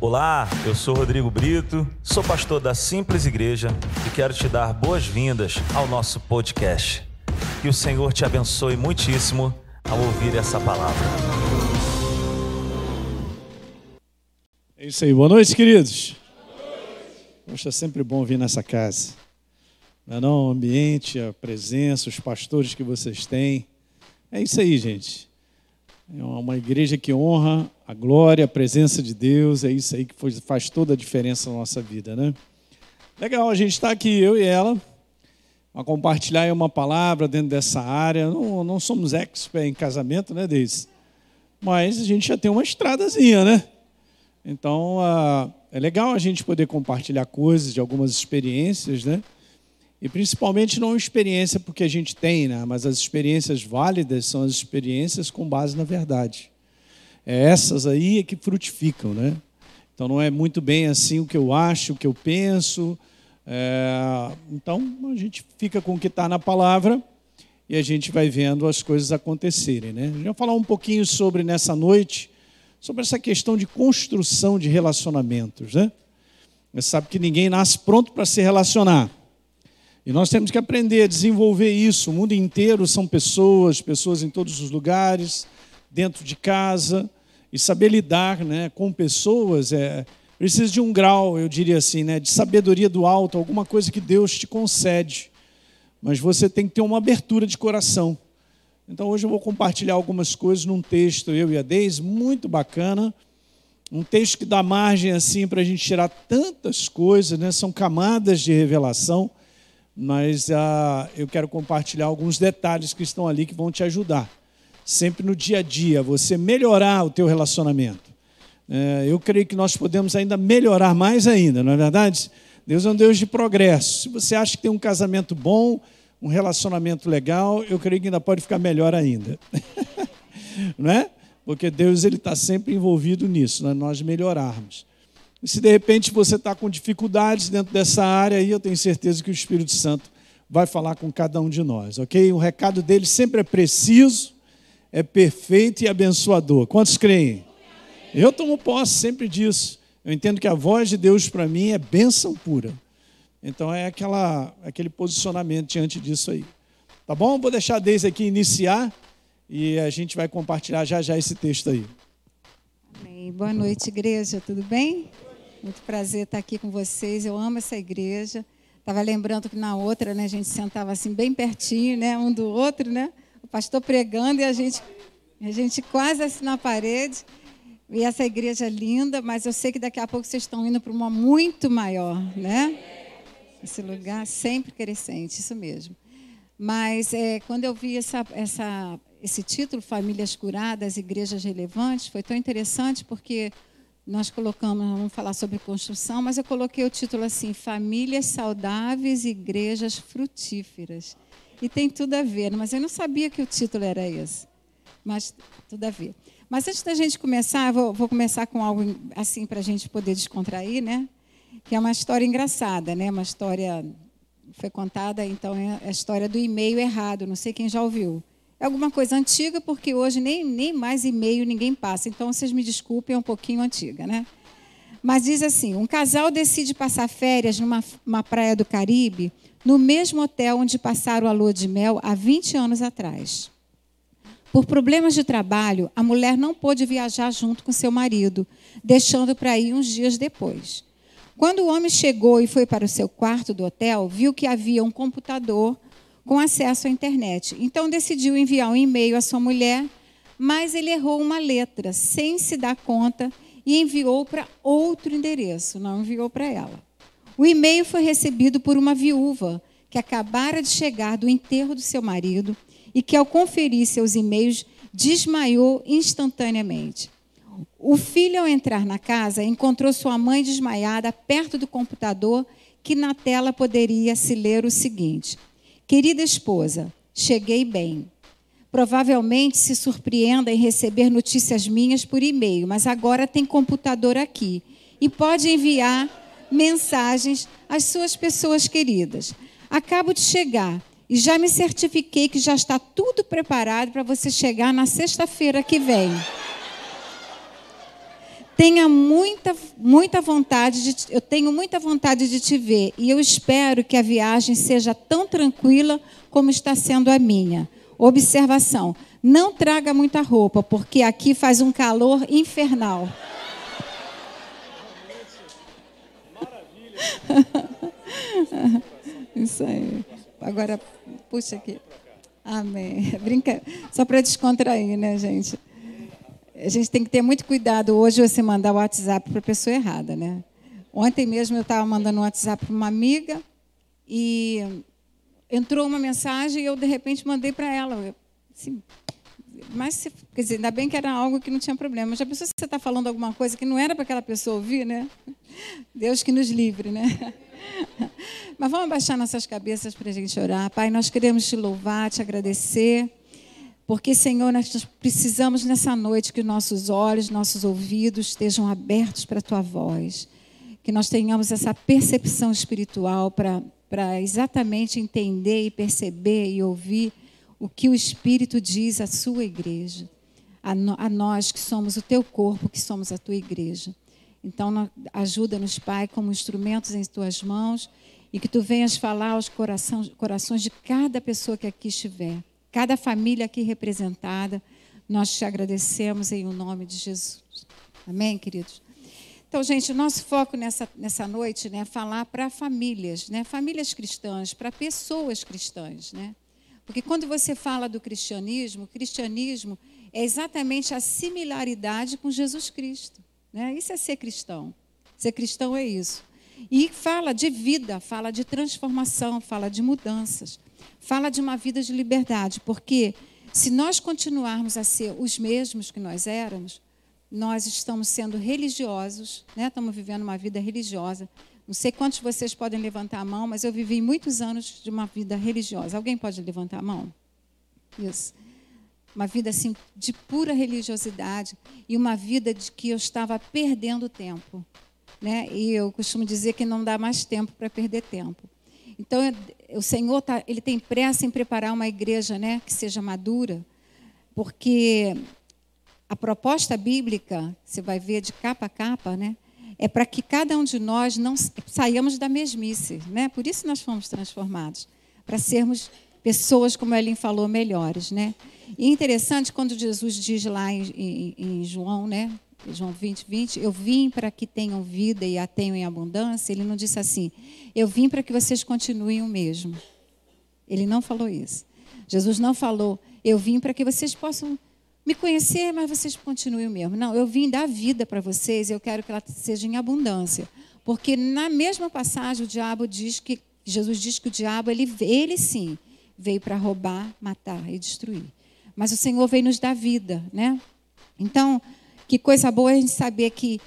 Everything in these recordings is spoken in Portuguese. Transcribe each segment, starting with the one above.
Olá, eu sou Rodrigo Brito, sou pastor da Simples Igreja e quero te dar boas-vindas ao nosso podcast. Que o Senhor te abençoe muitíssimo ao ouvir essa palavra. É isso aí, boa noite, queridos. Poxa, é sempre bom vir nessa casa. Não é não? O ambiente, a presença, os pastores que vocês têm. É isso aí, gente. É uma igreja que honra a glória, a presença de Deus. É isso aí que faz toda a diferença na nossa vida, né? Legal, a gente está aqui, eu e ela, a compartilhar uma palavra dentro dessa área. Não, não somos expert em casamento, né, Deise? Mas a gente já tem uma estradazinha, né? Então, uh, é legal a gente poder compartilhar coisas de algumas experiências, né? E principalmente não experiência porque a gente tem, né? mas as experiências válidas são as experiências com base na verdade. É essas aí é que frutificam, né? Então não é muito bem assim o que eu acho, o que eu penso. É... Então a gente fica com o que está na palavra e a gente vai vendo as coisas acontecerem, né? Gente vai falar um pouquinho sobre nessa noite sobre essa questão de construção de relacionamentos, né? Você sabe que ninguém nasce pronto para se relacionar. E nós temos que aprender a desenvolver isso. O mundo inteiro são pessoas, pessoas em todos os lugares, dentro de casa, e saber lidar né, com pessoas é, precisa de um grau, eu diria assim, né, de sabedoria do alto, alguma coisa que Deus te concede. Mas você tem que ter uma abertura de coração. Então hoje eu vou compartilhar algumas coisas num texto, eu e a Deise, muito bacana. Um texto que dá margem assim para a gente tirar tantas coisas, né? são camadas de revelação mas ah, eu quero compartilhar alguns detalhes que estão ali que vão te ajudar. Sempre no dia a dia, você melhorar o teu relacionamento. É, eu creio que nós podemos ainda melhorar mais ainda, não é verdade? Deus é um Deus de progresso. Se você acha que tem um casamento bom, um relacionamento legal, eu creio que ainda pode ficar melhor ainda. não é? Porque Deus ele está sempre envolvido nisso, né? nós melhorarmos. E se de repente você está com dificuldades dentro dessa área aí, eu tenho certeza que o Espírito Santo vai falar com cada um de nós, ok? O recado dele sempre é preciso, é perfeito e abençoador. Quantos creem? Eu tomo posse sempre disso. Eu entendo que a voz de Deus para mim é bênção pura. Então é aquela, aquele posicionamento diante disso aí. Tá bom? Vou deixar a Deise aqui iniciar e a gente vai compartilhar já já esse texto aí. Boa noite, igreja. Tudo bem? Muito prazer estar aqui com vocês. Eu amo essa igreja. Estava lembrando que na outra, né, a gente sentava assim bem pertinho, né, um do outro, né? O pastor pregando e a gente, a gente quase assim na parede. E essa igreja é linda, mas eu sei que daqui a pouco vocês estão indo para uma muito maior, né? Esse lugar sempre crescente, isso mesmo. Mas é, quando eu vi essa, essa, esse título, Famílias Curadas, Igrejas Relevantes, foi tão interessante porque nós colocamos, vamos falar sobre construção, mas eu coloquei o título assim: Famílias Saudáveis, Igrejas Frutíferas. E tem tudo a ver, mas eu não sabia que o título era esse. Mas tudo a ver. Mas antes da gente começar, vou, vou começar com algo assim para a gente poder descontrair, né? Que é uma história engraçada, né? Uma história foi contada, então é a história do e-mail errado. Não sei quem já ouviu. É alguma coisa antiga, porque hoje nem, nem mais e-mail ninguém passa. Então, vocês me desculpem, é um pouquinho antiga, né? Mas diz assim: um casal decide passar férias numa praia do Caribe, no mesmo hotel onde passaram a lua de mel há 20 anos atrás. Por problemas de trabalho, a mulher não pôde viajar junto com seu marido, deixando para ir uns dias depois. Quando o homem chegou e foi para o seu quarto do hotel, viu que havia um computador com acesso à internet. Então decidiu enviar um e-mail à sua mulher, mas ele errou uma letra, sem se dar conta, e enviou para outro endereço, não enviou para ela. O e-mail foi recebido por uma viúva que acabara de chegar do enterro do seu marido e que, ao conferir seus e-mails, desmaiou instantaneamente. O filho, ao entrar na casa, encontrou sua mãe desmaiada perto do computador, que na tela poderia se ler o seguinte: Querida esposa, cheguei bem. Provavelmente se surpreenda em receber notícias minhas por e-mail, mas agora tem computador aqui e pode enviar mensagens às suas pessoas queridas. Acabo de chegar e já me certifiquei que já está tudo preparado para você chegar na sexta-feira que vem. Tenha muita, muita vontade de, eu tenho muita vontade de te ver e eu espero que a viagem seja tão tranquila como está sendo a minha. Observação: não traga muita roupa, porque aqui faz um calor infernal. Isso aí. Agora, puxa aqui. Amém. Brinca. Só para descontrair, né, gente? A gente tem que ter muito cuidado hoje você mandar o WhatsApp para a pessoa errada, né? Ontem mesmo eu estava mandando um WhatsApp para uma amiga e entrou uma mensagem e eu de repente mandei para ela. Assim, mas, quer dizer, ainda bem que era algo que não tinha problema. Já pensou se você está falando alguma coisa que não era para aquela pessoa ouvir, né? Deus que nos livre, né? Mas vamos abaixar nossas cabeças para a gente orar. Pai, nós queremos te louvar, te agradecer. Porque, Senhor, nós precisamos nessa noite que nossos olhos, nossos ouvidos estejam abertos para a tua voz. Que nós tenhamos essa percepção espiritual para exatamente entender e perceber e ouvir o que o Espírito diz à sua igreja. A, no, a nós que somos o teu corpo, que somos a tua igreja. Então, ajuda-nos, Pai, como instrumentos em tuas mãos e que tu venhas falar aos corações, corações de cada pessoa que aqui estiver cada família aqui representada. Nós te agradecemos em o nome de Jesus. Amém, queridos? Então, gente, o nosso foco nessa, nessa noite né, é falar para famílias, né, famílias cristãs, para pessoas cristãs. Né? Porque quando você fala do cristianismo, o cristianismo é exatamente a similaridade com Jesus Cristo. Né? Isso é ser cristão. Ser cristão é isso. E fala de vida, fala de transformação, fala de mudanças fala de uma vida de liberdade, porque se nós continuarmos a ser os mesmos que nós éramos, nós estamos sendo religiosos, né? estamos vivendo uma vida religiosa. Não sei quantos de vocês podem levantar a mão, mas eu vivi muitos anos de uma vida religiosa. Alguém pode levantar a mão? Isso. Uma vida assim de pura religiosidade e uma vida de que eu estava perdendo tempo, né? E eu costumo dizer que não dá mais tempo para perder tempo. Então, o Senhor tá, ele tem pressa em preparar uma igreja né, que seja madura, porque a proposta bíblica, você vai ver de capa a capa, né, é para que cada um de nós não saiamos da mesmice. Né? Por isso nós fomos transformados, para sermos pessoas, como a Ellen falou, melhores. Né? E é interessante quando Jesus diz lá em, em, em João, né, João 20, 20, eu vim para que tenham vida e a tenham em abundância. Ele não disse assim, eu vim para que vocês continuem o mesmo. Ele não falou isso. Jesus não falou, eu vim para que vocês possam me conhecer, mas vocês continuem o mesmo. Não, eu vim dar vida para vocês e eu quero que ela seja em abundância. Porque na mesma passagem o diabo diz que, Jesus diz que o diabo, ele, ele sim, veio para roubar, matar e destruir. Mas o Senhor veio nos dar vida, né? Então, que coisa boa a gente saber que,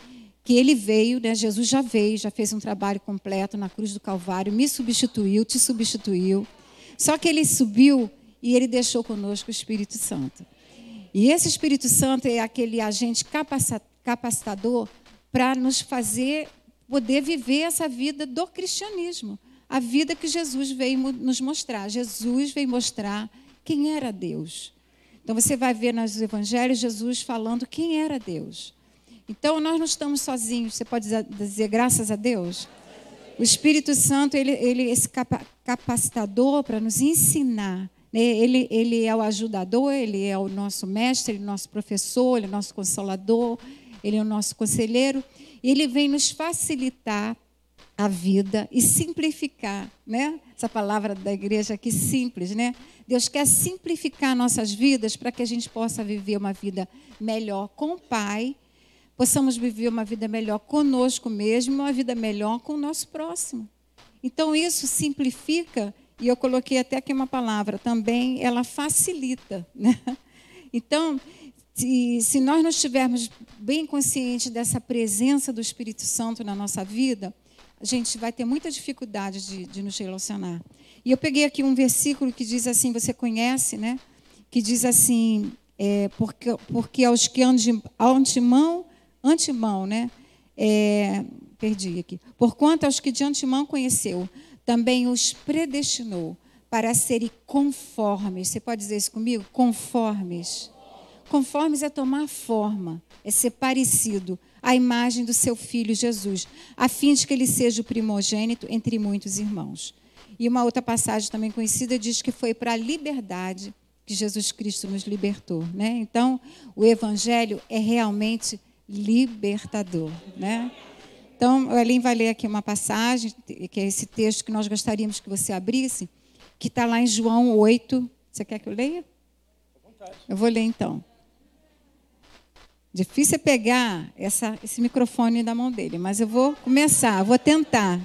que ele veio, né? Jesus já veio, já fez um trabalho completo na cruz do Calvário, me substituiu, te substituiu. Só que ele subiu e ele deixou conosco o Espírito Santo. E esse Espírito Santo é aquele agente capacitador para nos fazer poder viver essa vida do cristianismo, a vida que Jesus veio nos mostrar. Jesus veio mostrar quem era Deus. Então você vai ver nos evangelhos Jesus falando quem era Deus. Então nós não estamos sozinhos. Você pode dizer graças a Deus. O Espírito Santo ele, ele esse capacitador para nos ensinar. Né? Ele, ele é o ajudador, ele é o nosso mestre, ele é o nosso professor, ele é o nosso consolador, ele é o nosso conselheiro. E ele vem nos facilitar a vida e simplificar, né? Essa palavra da igreja aqui simples, né? Deus quer simplificar nossas vidas para que a gente possa viver uma vida melhor com o Pai, possamos viver uma vida melhor conosco mesmo, uma vida melhor com o nosso próximo. Então isso simplifica e eu coloquei até aqui uma palavra também, ela facilita, né? Então, se, se nós não estivermos bem conscientes dessa presença do Espírito Santo na nossa vida, a gente vai ter muita dificuldade de, de nos relacionar. E eu peguei aqui um versículo que diz assim, você conhece, né? Que diz assim, é, porque, porque aos que antemão, antemão, né? É, perdi aqui. Porquanto aos que de antemão conheceu, também os predestinou para serem conformes. Você pode dizer isso comigo? Conformes. conformes é tomar forma, é ser parecido à imagem do seu filho Jesus, a fim de que ele seja o primogênito entre muitos irmãos. E uma outra passagem também conhecida diz que foi para a liberdade que Jesus Cristo nos libertou, né? Então, o evangelho é realmente libertador, né? Então, o Ellen vai ler aqui uma passagem, que é esse texto que nós gostaríamos que você abrisse, que está lá em João 8. Você quer que eu leia? Eu vou ler então. Difícil é pegar essa, esse microfone da mão dele, mas eu vou começar, vou tentar.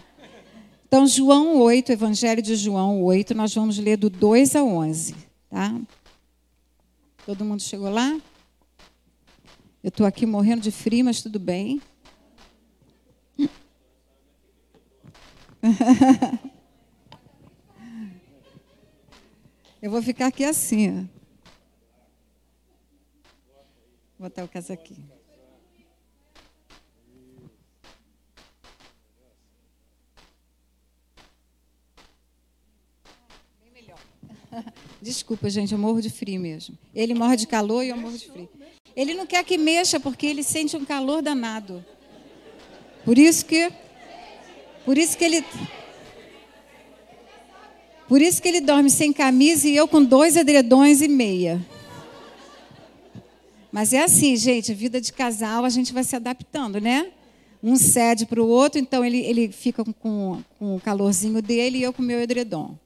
Então, João 8, Evangelho de João 8, nós vamos ler do 2 ao 11. Tá? Todo mundo chegou lá? Eu estou aqui morrendo de frio, mas tudo bem. Eu vou ficar aqui assim. Ó. Vou botar o casaquinho. Desculpa, gente, eu morro de frio mesmo. Ele morre de calor e eu morro de frio. Ele não quer que mexa porque ele sente um calor danado. Por isso que por isso que ele Por isso que ele dorme sem camisa e eu com dois edredões e meia. Mas é assim, gente, vida de casal, a gente vai se adaptando, né? Um cede para o outro, então ele, ele fica com, com o calorzinho dele e eu com o meu edredom.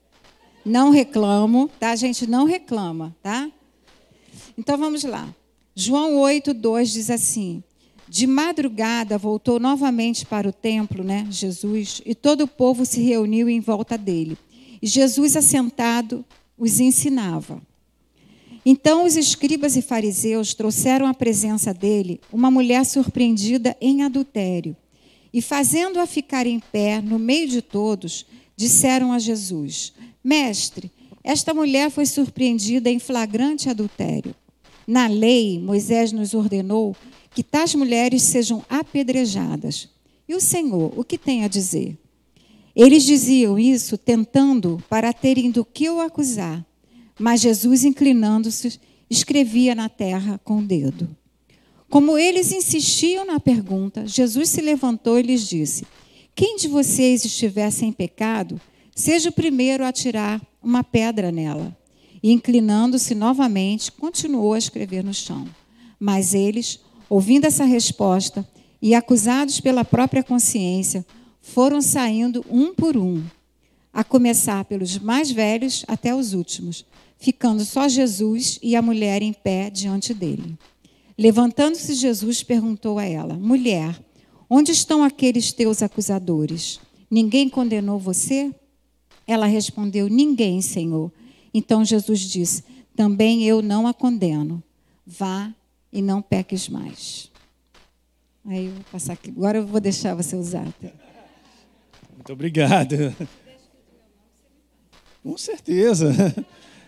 Não reclamo, tá? A gente não reclama, tá? Então vamos lá. João 8, 2 diz assim: De madrugada voltou novamente para o templo, né? Jesus, e todo o povo se reuniu em volta dele. E Jesus, assentado, os ensinava. Então os escribas e fariseus trouxeram à presença dele uma mulher surpreendida em adultério. E fazendo-a ficar em pé no meio de todos, disseram a Jesus: Mestre, esta mulher foi surpreendida em flagrante adultério. Na lei, Moisés nos ordenou que tais mulheres sejam apedrejadas. E o Senhor, o que tem a dizer? Eles diziam isso tentando para terem do que o acusar. Mas Jesus, inclinando-se, escrevia na terra com o dedo. Como eles insistiam na pergunta, Jesus se levantou e lhes disse: Quem de vocês estiver sem pecado, seja o primeiro a tirar uma pedra nela. E inclinando-se novamente, continuou a escrever no chão. Mas eles, ouvindo essa resposta e acusados pela própria consciência, foram saindo um por um, a começar pelos mais velhos até os últimos ficando só Jesus e a mulher em pé diante dele. Levantando-se Jesus, perguntou a ela: Mulher, onde estão aqueles teus acusadores? Ninguém condenou você? Ela respondeu: Ninguém, Senhor. Então Jesus disse: Também eu não a condeno. Vá e não peques mais. Aí eu vou passar aqui. Agora eu vou deixar você usar. Muito obrigado. Com certeza.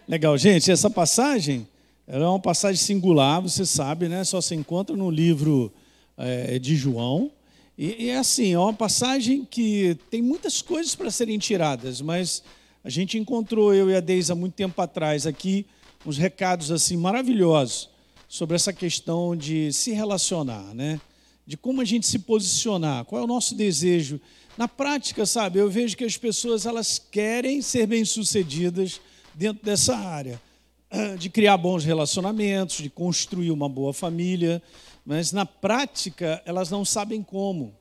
Legal, gente, essa passagem é uma passagem singular, você sabe, né? Só se encontra no livro é, de João. E, e é assim, é uma passagem que tem muitas coisas para serem tiradas, mas a gente encontrou, eu e a Deise, há muito tempo atrás, aqui, uns recados assim maravilhosos sobre essa questão de se relacionar, né? De como a gente se posicionar, qual é o nosso desejo. Na prática, sabe, eu vejo que as pessoas elas querem ser bem-sucedidas, dentro dessa área, de criar bons relacionamentos, de construir uma boa família, mas na prática elas não sabem como.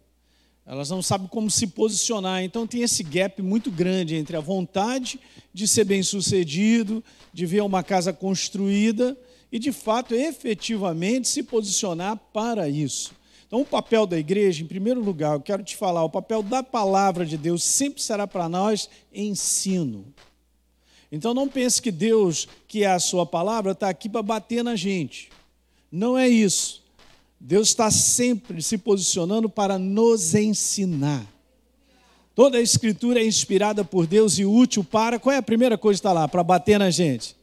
Elas não sabem como se posicionar. Então tem esse gap muito grande entre a vontade de ser bem-sucedido, de ver uma casa construída e de fato efetivamente se posicionar para isso. Então, o papel da igreja, em primeiro lugar, eu quero te falar, o papel da palavra de Deus sempre será para nós ensino. Então não pense que Deus, que é a sua palavra, está aqui para bater na gente. Não é isso. Deus está sempre se posicionando para nos ensinar. Toda a escritura é inspirada por Deus e útil para. Qual é a primeira coisa que está lá? Para bater na gente?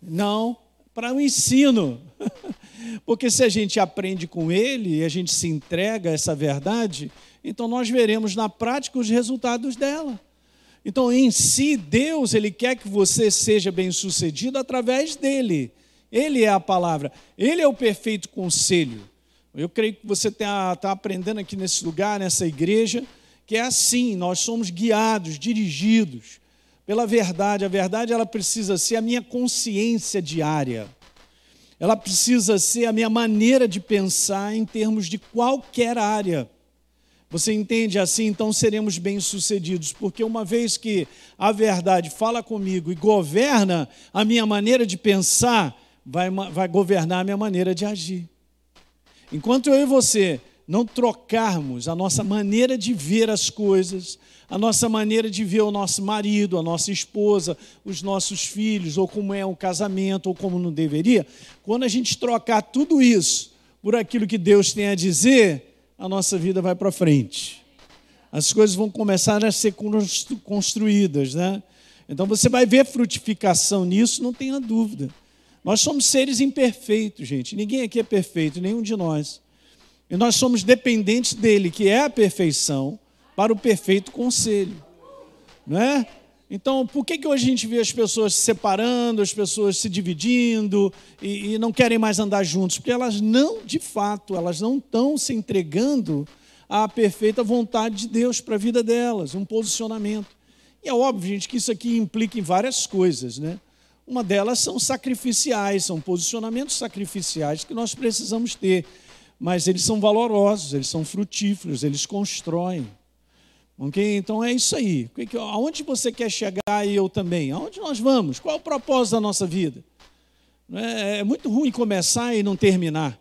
Não, para o ensino. Porque se a gente aprende com ele e a gente se entrega a essa verdade, então nós veremos na prática os resultados dela. Então, em si, Deus, ele quer que você seja bem-sucedido através dele. Ele é a palavra, Ele é o perfeito conselho. Eu creio que você está tá aprendendo aqui nesse lugar, nessa igreja, que é assim, nós somos guiados, dirigidos pela verdade. A verdade ela precisa ser a minha consciência diária. Ela precisa ser a minha maneira de pensar em termos de qualquer área. Você entende assim? Então seremos bem-sucedidos, porque uma vez que a verdade fala comigo e governa a minha maneira de pensar, vai, vai governar a minha maneira de agir. Enquanto eu e você não trocarmos a nossa maneira de ver as coisas, a nossa maneira de ver o nosso marido, a nossa esposa, os nossos filhos, ou como é um casamento, ou como não deveria, quando a gente trocar tudo isso por aquilo que Deus tem a dizer, a nossa vida vai para frente. As coisas vão começar a ser construídas, né? Então você vai ver frutificação nisso, não tenha dúvida. Nós somos seres imperfeitos, gente. Ninguém aqui é perfeito, nenhum de nós. E nós somos dependentes dele, que é a perfeição, para o perfeito conselho. Não é? Então, por que, que hoje a gente vê as pessoas se separando, as pessoas se dividindo e, e não querem mais andar juntos? Porque elas não, de fato, elas não estão se entregando à perfeita vontade de Deus para a vida delas, um posicionamento. E é óbvio, gente, que isso aqui implica em várias coisas, né? Uma delas são sacrificiais, são posicionamentos sacrificiais que nós precisamos ter. Mas eles são valorosos, eles são frutíferos, eles constroem. Ok? Então é isso aí. Aonde você quer chegar e eu também? Aonde nós vamos? Qual é o propósito da nossa vida? É, é muito ruim começar e não terminar.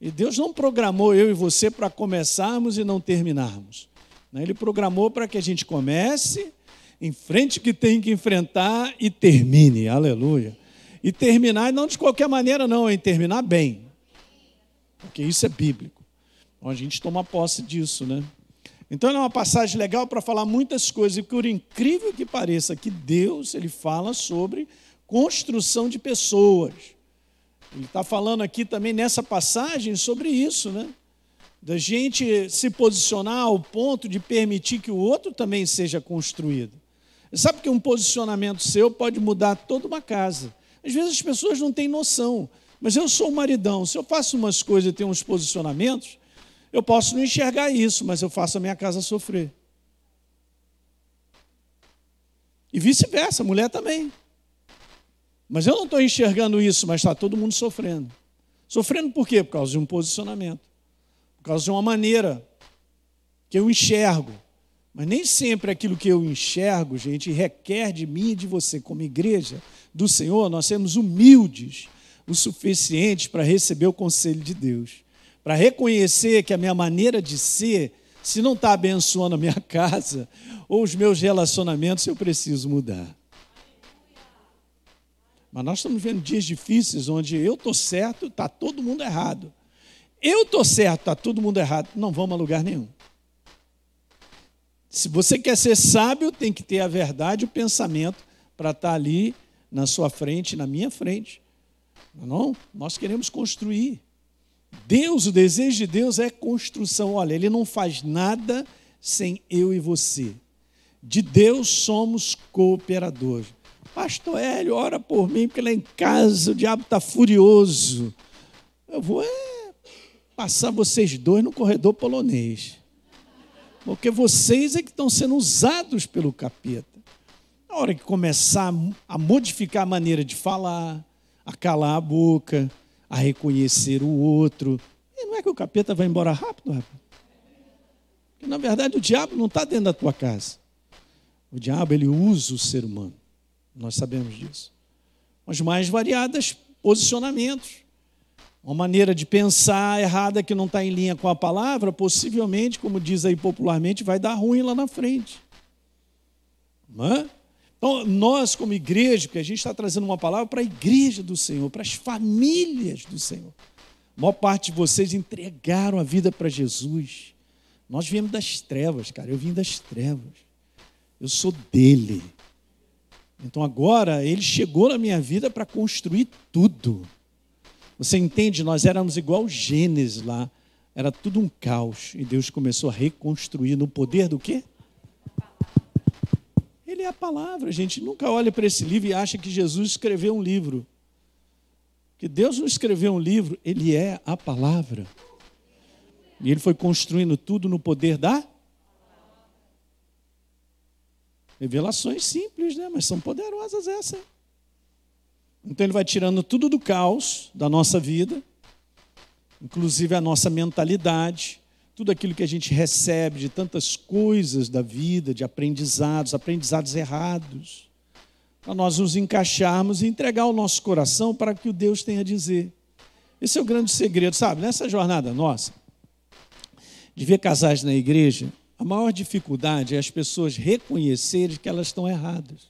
E Deus não programou eu e você para começarmos e não terminarmos. Né? Ele programou para que a gente comece enfrente o que tem que enfrentar e termine. Aleluia. E terminar não de qualquer maneira, não, em terminar bem. Porque isso é bíblico. Então a gente toma posse disso, né? Então é uma passagem legal para falar muitas coisas, e por incrível que pareça, que Deus ele fala sobre construção de pessoas. Ele está falando aqui também nessa passagem sobre isso, né? Da gente se posicionar ao ponto de permitir que o outro também seja construído. Sabe que um posicionamento seu pode mudar toda uma casa. Às vezes as pessoas não têm noção, mas eu sou um maridão. Se eu faço umas coisas e tenho uns posicionamentos, eu posso não enxergar isso, mas eu faço a minha casa sofrer. E vice-versa, a mulher também. Mas eu não estou enxergando isso, mas está todo mundo sofrendo. Sofrendo por quê? Por causa de um posicionamento, por causa de uma maneira que eu enxergo. Mas nem sempre aquilo que eu enxergo, gente, requer de mim e de você, como igreja do Senhor, nós sermos humildes o suficiente para receber o conselho de Deus, para reconhecer que a minha maneira de ser, se não está abençoando a minha casa ou os meus relacionamentos, eu preciso mudar. Mas nós estamos vendo dias difíceis onde eu estou certo, está todo mundo errado. Eu estou certo, está todo mundo errado. Não vamos a lugar nenhum. Se você quer ser sábio, tem que ter a verdade, o pensamento, para estar tá ali na sua frente, na minha frente. Não, nós queremos construir. Deus, o desejo de Deus é construção. Olha, Ele não faz nada sem eu e você. De Deus somos cooperadores. Pastor Hélio, ora por mim, porque lá em casa o diabo está furioso. Eu vou é, passar vocês dois no corredor polonês. Porque vocês é que estão sendo usados pelo capeta. Na hora que começar a modificar a maneira de falar, a calar a boca, a reconhecer o outro, e não é que o capeta vai embora rápido, rapaz? Porque, na verdade, o diabo não está dentro da tua casa. O diabo, ele usa o ser humano. Nós sabemos disso. Os mais variados posicionamentos uma maneira de pensar errada que não está em linha com a palavra, possivelmente, como diz aí popularmente, vai dar ruim lá na frente. É? Então, nós, como igreja, que a gente está trazendo uma palavra para a igreja do Senhor, para as famílias do Senhor. A maior parte de vocês entregaram a vida para Jesus. Nós viemos das trevas, cara. Eu vim das trevas. Eu sou dele. Então agora ele chegou na minha vida para construir tudo. Você entende? Nós éramos igual Gênesis lá. Era tudo um caos. E Deus começou a reconstruir no poder do quê? Ele é a palavra. A gente nunca olha para esse livro e acha que Jesus escreveu um livro. Que Deus não escreveu um livro, ele é a palavra. E ele foi construindo tudo no poder da Revelações simples, né? Mas são poderosas essas. Então ele vai tirando tudo do caos da nossa vida, inclusive a nossa mentalidade, tudo aquilo que a gente recebe de tantas coisas da vida, de aprendizados, aprendizados errados, para nós nos encaixarmos e entregar o nosso coração para que o Deus tenha a dizer. Esse é o grande segredo, sabe? Nessa jornada nossa, de ver casais na igreja, a maior dificuldade é as pessoas reconhecerem que elas estão erradas.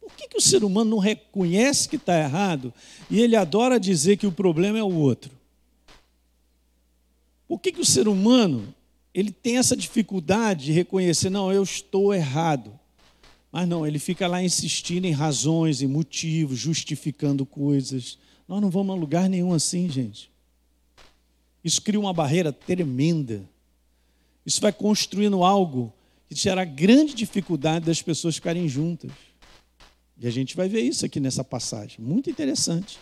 Por que, que o ser humano não reconhece que está errado e ele adora dizer que o problema é o outro? Por que, que o ser humano ele tem essa dificuldade de reconhecer, não, eu estou errado. Mas não, ele fica lá insistindo em razões, em motivos, justificando coisas. Nós não vamos a lugar nenhum assim, gente. Isso cria uma barreira tremenda. Isso vai construindo algo que gera grande dificuldade das pessoas ficarem juntas. E a gente vai ver isso aqui nessa passagem. Muito interessante.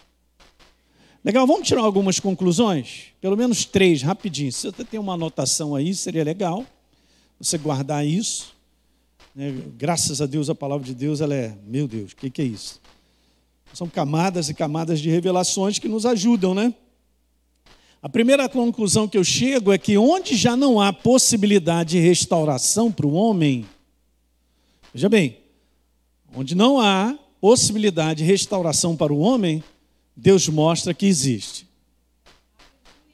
Legal, vamos tirar algumas conclusões? Pelo menos três, rapidinho. Se você tem uma anotação aí, seria legal você guardar isso. Né? Graças a Deus, a palavra de Deus, ela é, meu Deus, o que, que é isso? São camadas e camadas de revelações que nos ajudam, né? A primeira conclusão que eu chego é que onde já não há possibilidade de restauração para o homem, veja bem, onde não há possibilidade de restauração para o homem, Deus mostra que existe.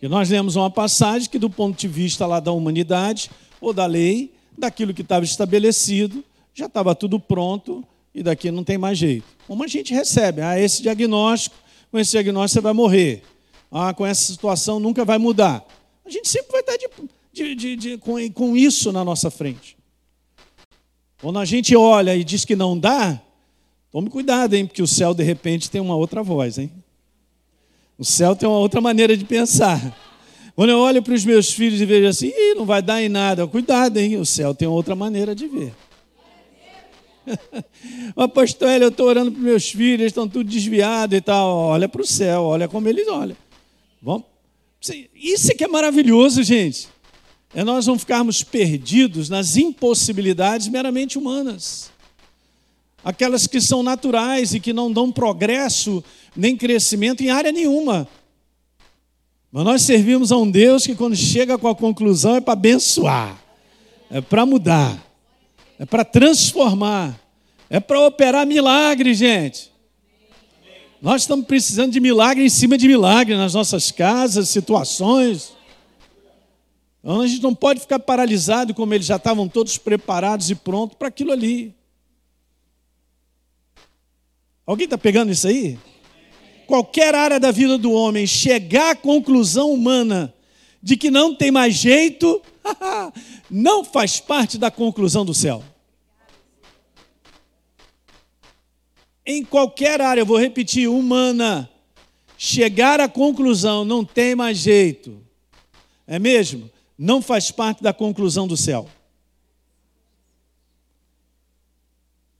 E nós lemos uma passagem que, do ponto de vista lá da humanidade ou da lei, daquilo que estava estabelecido, já estava tudo pronto e daqui não tem mais jeito. Como a gente recebe? Ah, esse diagnóstico, com esse diagnóstico você vai morrer ah, com essa situação nunca vai mudar. A gente sempre vai estar de, de, de, de, com, com isso na nossa frente. Quando a gente olha e diz que não dá, tome cuidado, hein, porque o céu de repente tem uma outra voz, hein? O céu tem uma outra maneira de pensar. Quando eu olho para os meus filhos e vejo assim, Ih, não vai dar em nada, cuidado, hein? O céu tem outra maneira de ver. Mas, pastor, eu estou orando para meus filhos, eles estão tudo desviados e tal. Olha para o céu, olha como eles olham. Vamos? Isso é que é maravilhoso, gente. É nós não ficarmos perdidos nas impossibilidades meramente humanas. Aquelas que são naturais e que não dão progresso nem crescimento em área nenhuma. Mas nós servimos a um Deus que, quando chega com a conclusão, é para abençoar, é para mudar, é para transformar, é para operar milagre, gente. Nós estamos precisando de milagre em cima de milagre nas nossas casas, situações. Então, a gente não pode ficar paralisado como eles já estavam todos preparados e prontos para aquilo ali. Alguém está pegando isso aí? Qualquer área da vida do homem chegar à conclusão humana de que não tem mais jeito, não faz parte da conclusão do céu. em qualquer área, vou repetir, humana, chegar à conclusão, não tem mais jeito, é mesmo? Não faz parte da conclusão do céu.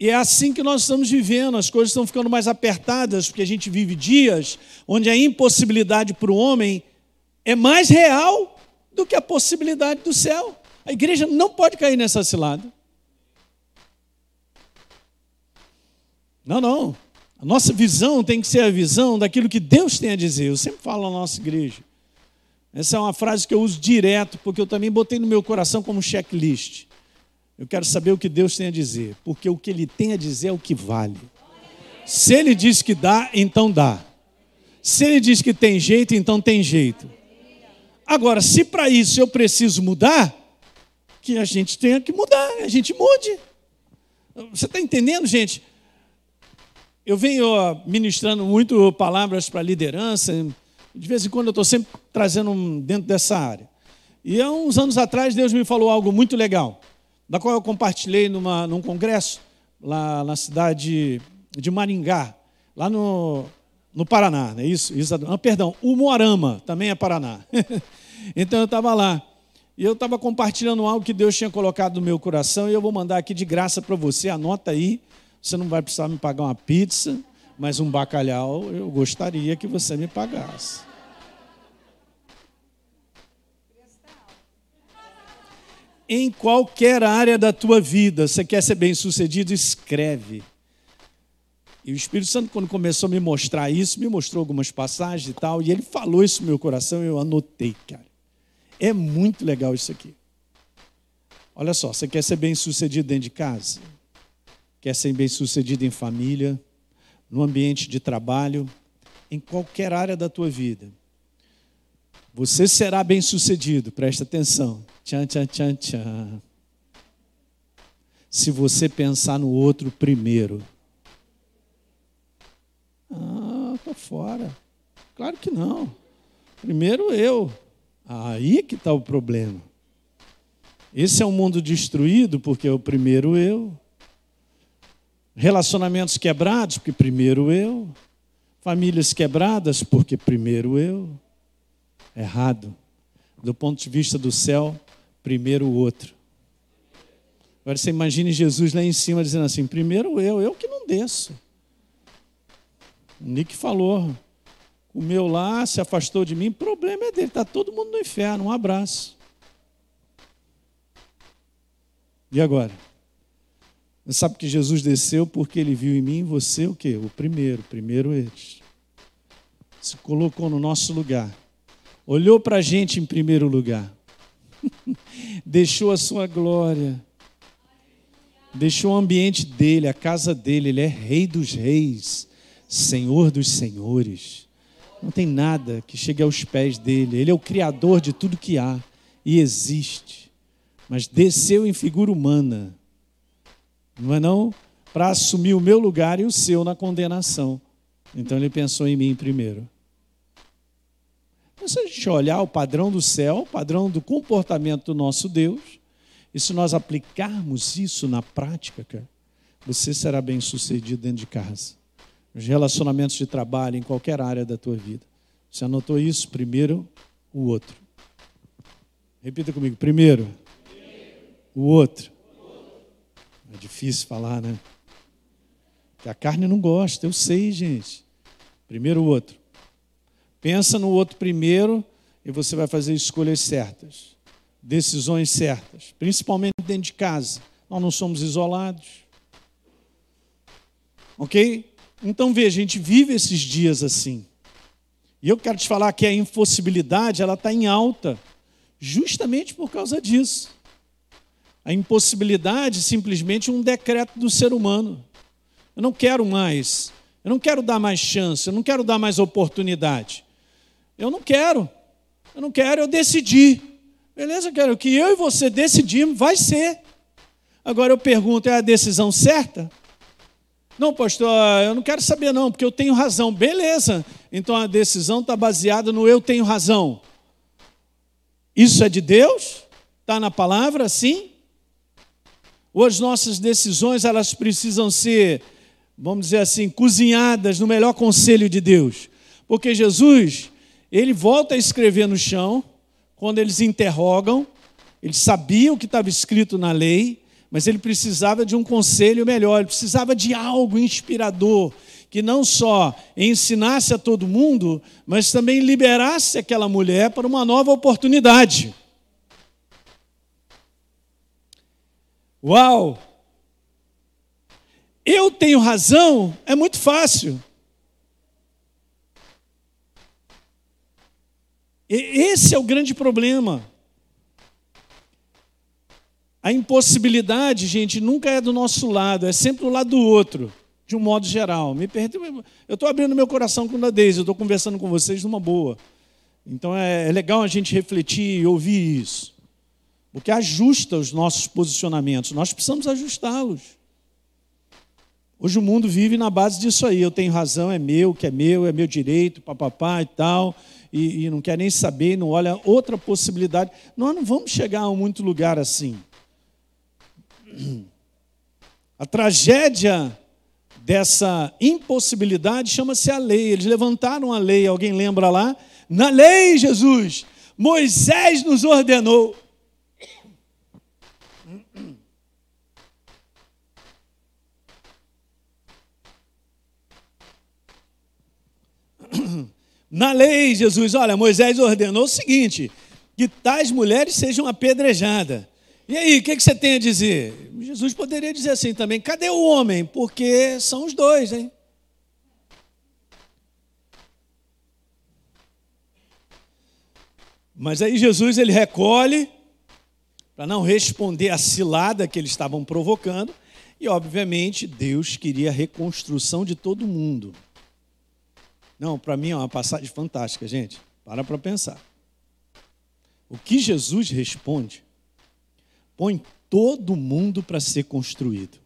E é assim que nós estamos vivendo, as coisas estão ficando mais apertadas, porque a gente vive dias onde a impossibilidade para o homem é mais real do que a possibilidade do céu. A igreja não pode cair nessa cilada. Não, não. A nossa visão tem que ser a visão daquilo que Deus tem a dizer. Eu sempre falo na nossa igreja. Essa é uma frase que eu uso direto, porque eu também botei no meu coração como checklist. Eu quero saber o que Deus tem a dizer, porque o que Ele tem a dizer é o que vale. Se Ele diz que dá, então dá. Se Ele diz que tem jeito, então tem jeito. Agora, se para isso eu preciso mudar, que a gente tenha que mudar, a gente mude. Você está entendendo, gente? Eu venho ministrando muito palavras para liderança, de vez em quando eu estou sempre trazendo dentro dessa área. E há uns anos atrás Deus me falou algo muito legal, da qual eu compartilhei numa, num congresso lá na cidade de Maringá, lá no, no Paraná, é isso? isso ah, perdão, o Moarama também é Paraná. então eu estava lá. E eu estava compartilhando algo que Deus tinha colocado no meu coração e eu vou mandar aqui de graça para você, anota aí. Você não vai precisar me pagar uma pizza, mas um bacalhau eu gostaria que você me pagasse. Em qualquer área da tua vida, você quer ser bem sucedido, escreve. E o Espírito Santo, quando começou a me mostrar isso, me mostrou algumas passagens e tal, e ele falou isso no meu coração e eu anotei, cara. É muito legal isso aqui. Olha só, você quer ser bem sucedido dentro de casa? Quer ser bem sucedido em família? No ambiente de trabalho? Em qualquer área da tua vida? Você será bem sucedido, presta atenção. Tchan, tchan, tchan, tchan. Se você pensar no outro primeiro. Ah, tô fora. Claro que não. Primeiro eu. Aí que está o problema. Esse é um mundo destruído porque é o primeiro eu. Relacionamentos quebrados porque primeiro eu. Famílias quebradas porque primeiro eu. Errado. Do ponto de vista do céu, primeiro o outro. Agora você imagine Jesus lá em cima dizendo assim: primeiro eu, eu que não desço. O Nick falou, o meu lá se afastou de mim, o problema é dele, está todo mundo no inferno, um abraço. E agora? Você sabe que Jesus desceu porque ele viu em mim você o quê? O primeiro, primeiro eles. Se colocou no nosso lugar. Olhou para a gente em primeiro lugar. Deixou a sua glória. Deixou o ambiente dele, a casa dele. Ele é rei dos reis, senhor dos senhores. Não tem nada que chegue aos pés dele. Ele é o criador de tudo que há e existe. Mas desceu em figura humana. Não é não? Para assumir o meu lugar e o seu na condenação. Então ele pensou em mim primeiro. Então, se a gente olhar o padrão do céu, o padrão do comportamento do nosso Deus, e se nós aplicarmos isso na prática, cara, você será bem sucedido dentro de casa. Nos relacionamentos de trabalho, em qualquer área da tua vida. Você anotou isso? Primeiro, o outro. Repita comigo. Primeiro, o outro. É difícil falar, né? Porque a carne não gosta, eu sei, gente. Primeiro o outro. Pensa no outro primeiro e você vai fazer escolhas certas, decisões certas, principalmente dentro de casa. Nós não somos isolados. Ok? Então veja, a gente vive esses dias assim. E eu quero te falar que a impossibilidade ela está em alta, justamente por causa disso. A impossibilidade simplesmente um decreto do ser humano. Eu não quero mais, eu não quero dar mais chance, eu não quero dar mais oportunidade. Eu não quero. Eu não quero, eu decidi. Beleza, quero o que eu e você decidimos, vai ser. Agora eu pergunto, é a decisão certa? Não, pastor, eu não quero saber não, porque eu tenho razão. Beleza. Então a decisão está baseada no eu tenho razão. Isso é de Deus? Está na palavra, sim? Ou as nossas decisões elas precisam ser, vamos dizer assim, cozinhadas no melhor conselho de Deus? Porque Jesus, ele volta a escrever no chão, quando eles interrogam, ele sabia o que estava escrito na lei, mas ele precisava de um conselho melhor, ele precisava de algo inspirador, que não só ensinasse a todo mundo, mas também liberasse aquela mulher para uma nova oportunidade. Uau! Eu tenho razão, é muito fácil. Esse é o grande problema. A impossibilidade, gente, nunca é do nosso lado, é sempre do lado do outro, de um modo geral. Me perdoe, eu estou abrindo meu coração com a Deise, eu estou conversando com vocês numa boa. Então é, é legal a gente refletir e ouvir isso. Porque ajusta os nossos posicionamentos, nós precisamos ajustá-los. Hoje o mundo vive na base disso aí. Eu tenho razão, é meu, que é meu, é meu direito, papapá e tal e, e não quer nem saber, não olha outra possibilidade. Nós não vamos chegar a muito lugar assim. A tragédia dessa impossibilidade chama-se a lei. Eles levantaram a lei, alguém lembra lá? Na lei, Jesus, Moisés nos ordenou. Na lei, Jesus, olha, Moisés ordenou o seguinte: que tais mulheres sejam apedrejadas. E aí, o que, que você tem a dizer? Jesus poderia dizer assim também: cadê o homem? Porque são os dois, hein? Mas aí Jesus ele recolhe para não responder à cilada que eles estavam provocando, e obviamente Deus queria a reconstrução de todo mundo. Não, para mim é uma passagem fantástica, gente. Para para pensar. O que Jesus responde põe todo mundo para ser construído.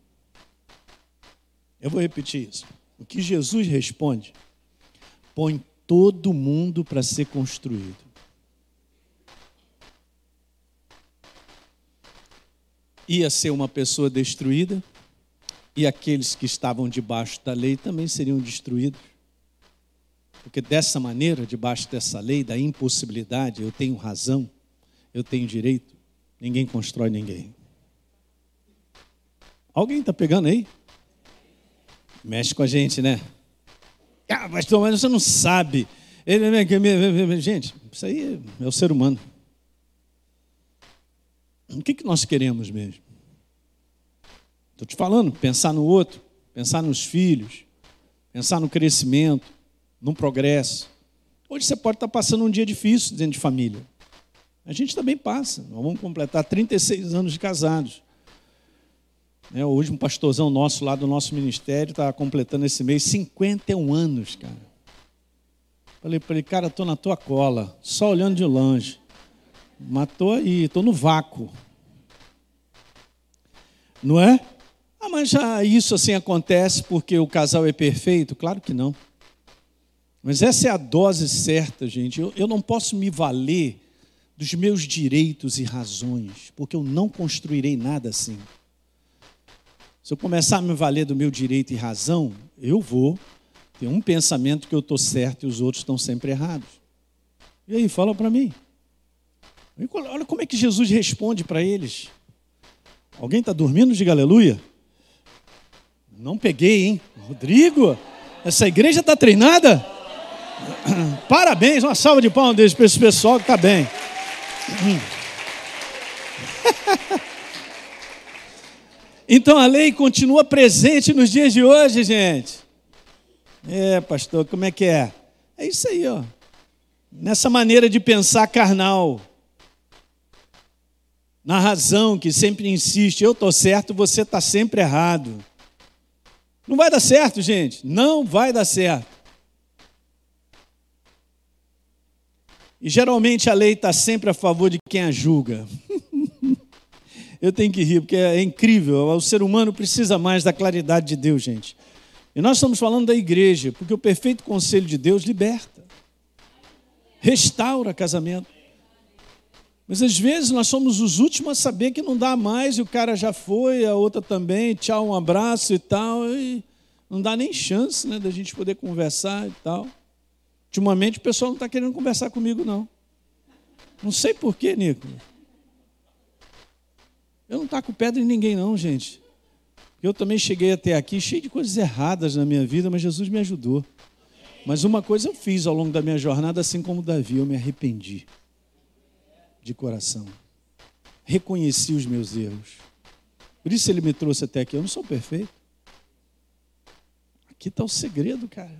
Eu vou repetir isso. O que Jesus responde põe todo mundo para ser construído. ia ser uma pessoa destruída e aqueles que estavam debaixo da lei também seriam destruídos. Porque dessa maneira, debaixo dessa lei, da impossibilidade, eu tenho razão, eu tenho direito, ninguém constrói ninguém. Alguém está pegando aí? Mexe com a gente, né? Ah, pastor, mas você não sabe. Gente, isso aí é o ser humano. O que, que nós queremos mesmo? Estou te falando, pensar no outro, pensar nos filhos, pensar no crescimento, no progresso. Hoje você pode estar passando um dia difícil dentro de família. A gente também passa. Nós vamos completar 36 anos de casados. É, hoje um pastorzão nosso lá do nosso ministério está completando esse mês 51 anos, cara. Falei para ele, cara, estou na tua cola, só olhando de longe. Matou aí, estou no vácuo. Não é? Ah, mas já isso assim acontece porque o casal é perfeito? Claro que não. Mas essa é a dose certa, gente. Eu, eu não posso me valer dos meus direitos e razões, porque eu não construirei nada assim. Se eu começar a me valer do meu direito e razão, eu vou ter um pensamento que eu estou certo e os outros estão sempre errados. E aí, fala para mim. Olha como é que Jesus responde para eles. Alguém está dormindo? Diga aleluia. Não peguei, hein? Rodrigo, essa igreja está treinada? Parabéns, uma salva de palmas para esse pessoal que está bem. Então a lei continua presente nos dias de hoje, gente. É, pastor, como é que é? É isso aí, ó. Nessa maneira de pensar carnal na razão que sempre insiste, eu estou certo, você está sempre errado. Não vai dar certo, gente. Não vai dar certo. E geralmente a lei está sempre a favor de quem a julga. eu tenho que rir, porque é incrível. O ser humano precisa mais da claridade de Deus, gente. E nós estamos falando da igreja, porque o perfeito conselho de Deus liberta, restaura casamento. Mas às vezes nós somos os últimos a saber que não dá mais e o cara já foi, a outra também, tchau, um abraço e tal. E não dá nem chance né, da gente poder conversar e tal. Ultimamente o pessoal não está querendo conversar comigo, não. Não sei porquê, Nico. Eu não taco pedra em ninguém, não, gente. Eu também cheguei até aqui cheio de coisas erradas na minha vida, mas Jesus me ajudou. Mas uma coisa eu fiz ao longo da minha jornada, assim como Davi, eu me arrependi de coração. Reconheci os meus erros. Por isso ele me trouxe até aqui. Eu não sou perfeito. Aqui está o segredo, cara.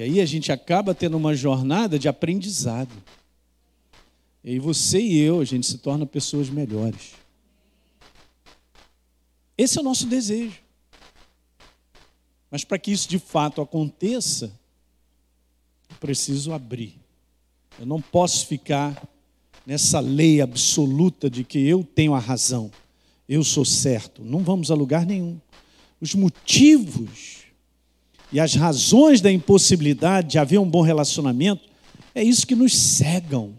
E aí a gente acaba tendo uma jornada de aprendizado. E aí você e eu, a gente se torna pessoas melhores. Esse é o nosso desejo. Mas para que isso de fato aconteça, eu preciso abrir eu não posso ficar nessa lei absoluta de que eu tenho a razão, eu sou certo. Não vamos a lugar nenhum. Os motivos e as razões da impossibilidade de haver um bom relacionamento é isso que nos cegam.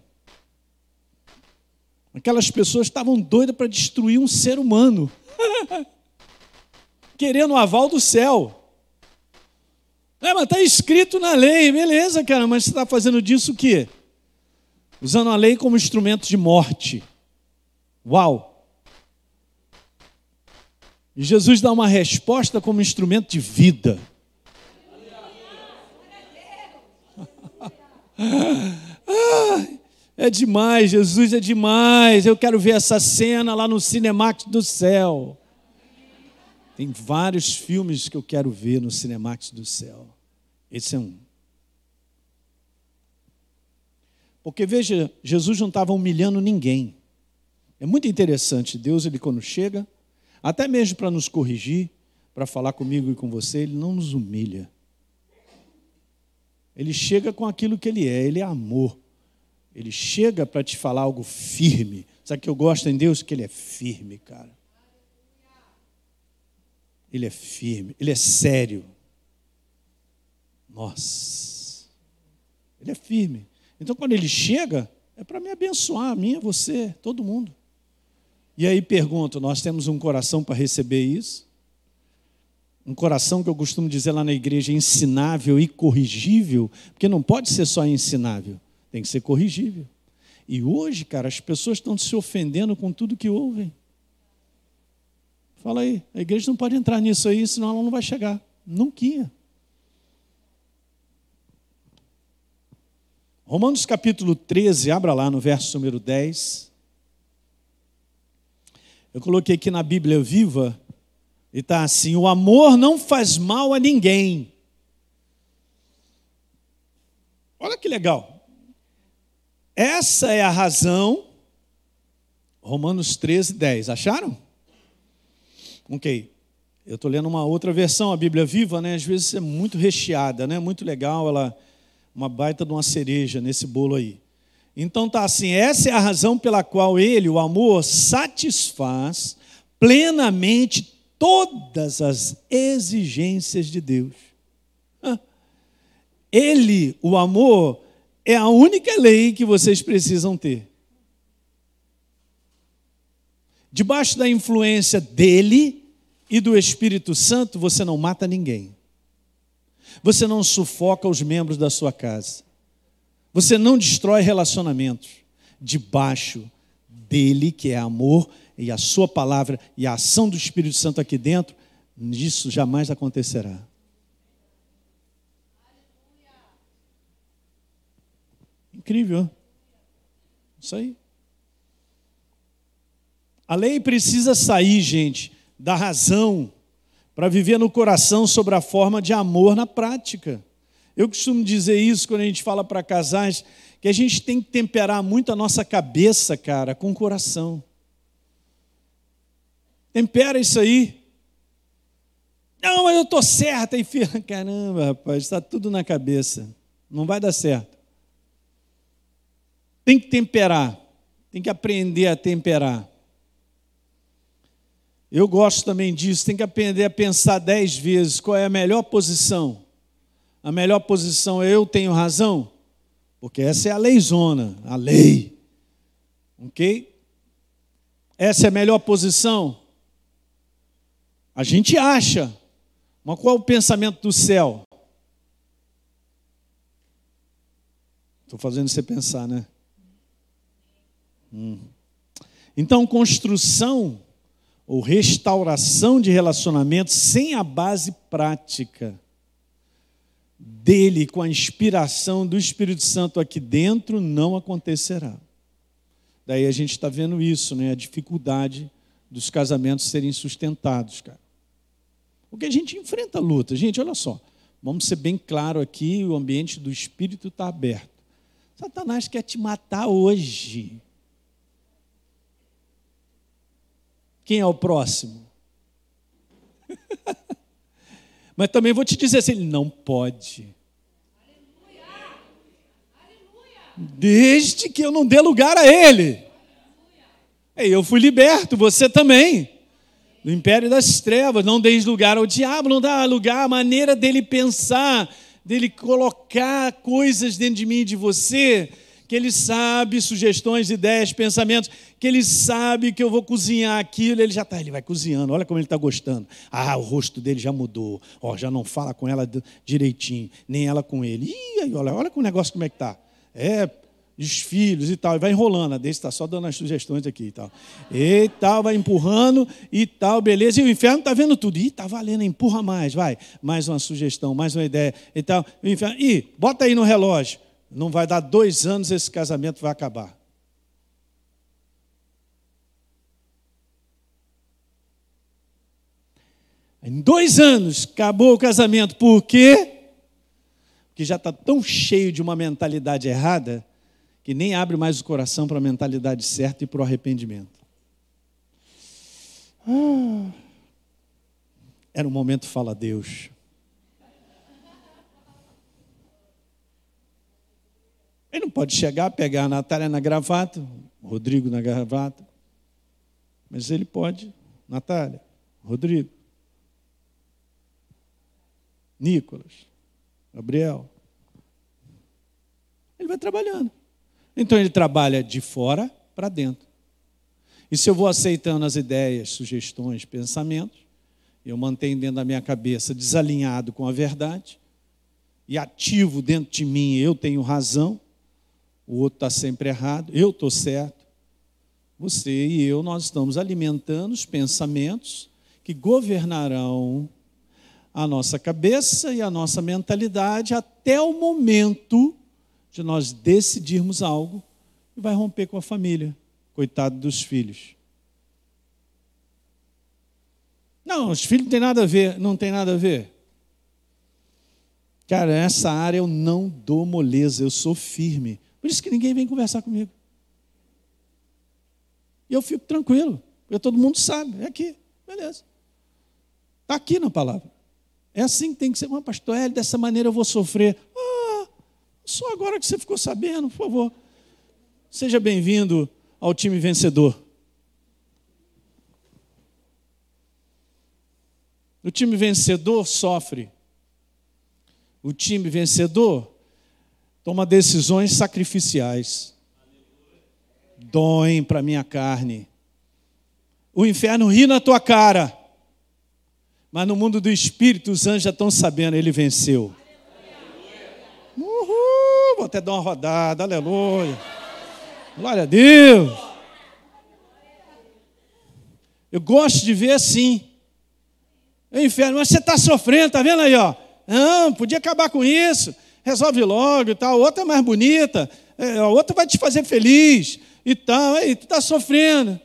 Aquelas pessoas estavam doidas para destruir um ser humano, querendo o aval do céu. É, mas está escrito na lei, beleza, cara, mas você está fazendo disso o quê? usando a lei como instrumento de morte. Uau! E Jesus dá uma resposta como instrumento de vida. Ah, é demais, Jesus é demais. Eu quero ver essa cena lá no Cinemax do céu. Tem vários filmes que eu quero ver no Cinemax do céu. Esse é um. Porque veja, Jesus não estava humilhando ninguém. É muito interessante. Deus, ele quando chega, até mesmo para nos corrigir, para falar comigo e com você, ele não nos humilha. Ele chega com aquilo que ele é, ele é amor. Ele chega para te falar algo firme. Sabe que eu gosto em Deus? Que ele é firme, cara. Ele é firme, ele é sério. Nossa. Ele é firme. Então, quando ele chega, é para me abençoar, a mim, a você, todo mundo. E aí pergunto: nós temos um coração para receber isso? Um coração que eu costumo dizer lá na igreja, ensinável e corrigível, porque não pode ser só ensinável, tem que ser corrigível. E hoje, cara, as pessoas estão se ofendendo com tudo que ouvem. Fala aí, a igreja não pode entrar nisso aí, senão ela não vai chegar. Nunca. Romanos capítulo 13, abra lá no verso número 10. Eu coloquei aqui na Bíblia Viva, e está assim: o amor não faz mal a ninguém. Olha que legal. Essa é a razão. Romanos 13, 10. Acharam? Ok. Eu estou lendo uma outra versão, a Bíblia Viva, né? Às vezes é muito recheada, né? Muito legal, ela uma baita de uma cereja nesse bolo aí. Então tá assim, essa é a razão pela qual ele, o amor, satisfaz plenamente todas as exigências de Deus. Ele, o amor, é a única lei que vocês precisam ter. Debaixo da influência dele e do Espírito Santo, você não mata ninguém. Você não sufoca os membros da sua casa. Você não destrói relacionamentos. Debaixo dele, que é amor, e a sua palavra e a ação do Espírito Santo aqui dentro, isso jamais acontecerá. Incrível. Isso aí. A lei precisa sair, gente, da razão para viver no coração sobre a forma de amor na prática. Eu costumo dizer isso quando a gente fala para casais, que a gente tem que temperar muito a nossa cabeça, cara, com o coração. Tempera isso aí. Não, mas eu estou certa. E filha, caramba, rapaz, está tudo na cabeça. Não vai dar certo. Tem que temperar. Tem que aprender a temperar. Eu gosto também disso. Tem que aprender a pensar dez vezes qual é a melhor posição. A melhor posição é eu tenho razão, porque essa é a leizona, a lei. Ok? Essa é a melhor posição. A gente acha, mas qual é o pensamento do céu? Estou fazendo você pensar, né? Hum. Então, construção ou restauração de relacionamentos sem a base prática dele, com a inspiração do Espírito Santo aqui dentro, não acontecerá. Daí a gente está vendo isso, né? A dificuldade dos casamentos serem sustentados, cara. Porque a gente enfrenta luta. Gente, olha só. Vamos ser bem claro aqui, o ambiente do espírito está aberto. Satanás quer te matar hoje. Quem é o próximo? Mas também vou te dizer assim, ele não pode. Desde que eu não dê lugar a ele. Eu fui liberto, você também do império das trevas, não deis lugar ao diabo, não dá lugar à maneira dele pensar, dele colocar coisas dentro de mim e de você, que ele sabe sugestões, ideias, pensamentos, que ele sabe que eu vou cozinhar aquilo, ele já está, ele vai cozinhando, olha como ele está gostando. Ah, o rosto dele já mudou, ó, já não fala com ela direitinho, nem ela com ele. Ih, olha, olha o negócio como é que está. É, os filhos e tal, e vai enrolando, a desse está só dando as sugestões aqui e tal. E tal, vai empurrando e tal, beleza. E o inferno está vendo tudo. Ih, está valendo, empurra mais, vai. Mais uma sugestão, mais uma ideia e tal. O inferno, ih, bota aí no relógio. não vai dar dois anos, esse casamento vai acabar. Em dois anos acabou o casamento. Por quê? Porque já está tão cheio de uma mentalidade errada que nem abre mais o coração para a mentalidade certa e para o arrependimento. Ah, era um momento fala Deus. Ele não pode chegar, pegar a Natália na gravata, Rodrigo na gravata, mas ele pode, Natália, Rodrigo, Nicolas, Gabriel. Ele vai trabalhando. Então ele trabalha de fora para dentro. E se eu vou aceitando as ideias, sugestões, pensamentos, eu mantenho dentro da minha cabeça desalinhado com a verdade, e ativo dentro de mim, eu tenho razão, o outro está sempre errado, eu estou certo. Você e eu, nós estamos alimentando os pensamentos que governarão a nossa cabeça e a nossa mentalidade até o momento de nós decidirmos algo e vai romper com a família. Coitado dos filhos. Não, os filhos não tem nada a ver, não tem nada a ver. Cara, nessa área eu não dou moleza, eu sou firme. Por isso que ninguém vem conversar comigo. E eu fico tranquilo, porque todo mundo sabe, é aqui, beleza. Está aqui na palavra. É assim que tem que ser. Mas, pastor Hélio, dessa maneira eu vou sofrer. Ah, só agora que você ficou sabendo, por favor. Seja bem-vindo ao time vencedor. O time vencedor sofre. O time vencedor toma decisões sacrificiais. Doem para minha carne. O inferno ri na tua cara. Mas no mundo do espírito, os anjos já estão sabendo, ele venceu. Vou até dar uma rodada, aleluia. Glória a Deus. Eu gosto de ver assim. O inferno, mas você está sofrendo, tá vendo aí, ó? Não, podia acabar com isso. Resolve logo e tal. Outra é mais bonita. É, a outra vai te fazer feliz e tal. Aí, tu está sofrendo.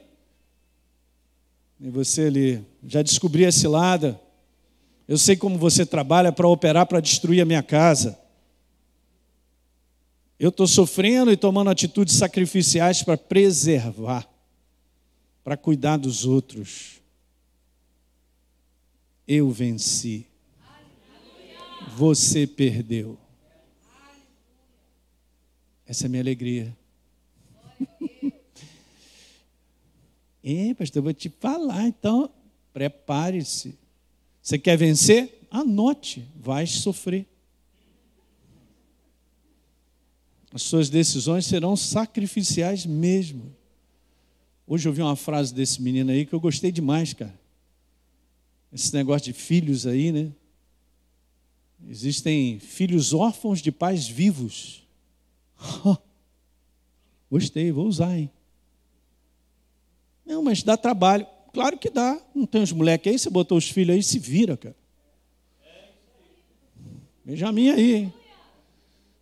E você ali, já descobri esse cilada. Eu sei como você trabalha para operar para destruir a minha casa. Eu estou sofrendo e tomando atitudes sacrificiais para preservar, para cuidar dos outros. Eu venci. Você perdeu. Essa é a minha alegria. É, pastor, eu vou te falar, então prepare-se. Você quer vencer? Anote, vai sofrer. As suas decisões serão sacrificiais mesmo. Hoje eu vi uma frase desse menino aí que eu gostei demais, cara. Esse negócio de filhos aí, né? Existem filhos órfãos de pais vivos. Gostei, vou usar, hein? Não, mas dá trabalho. Claro que dá. Não tem os moleques aí, você botou os filhos aí, se vira, cara. Benjamin aí, hein?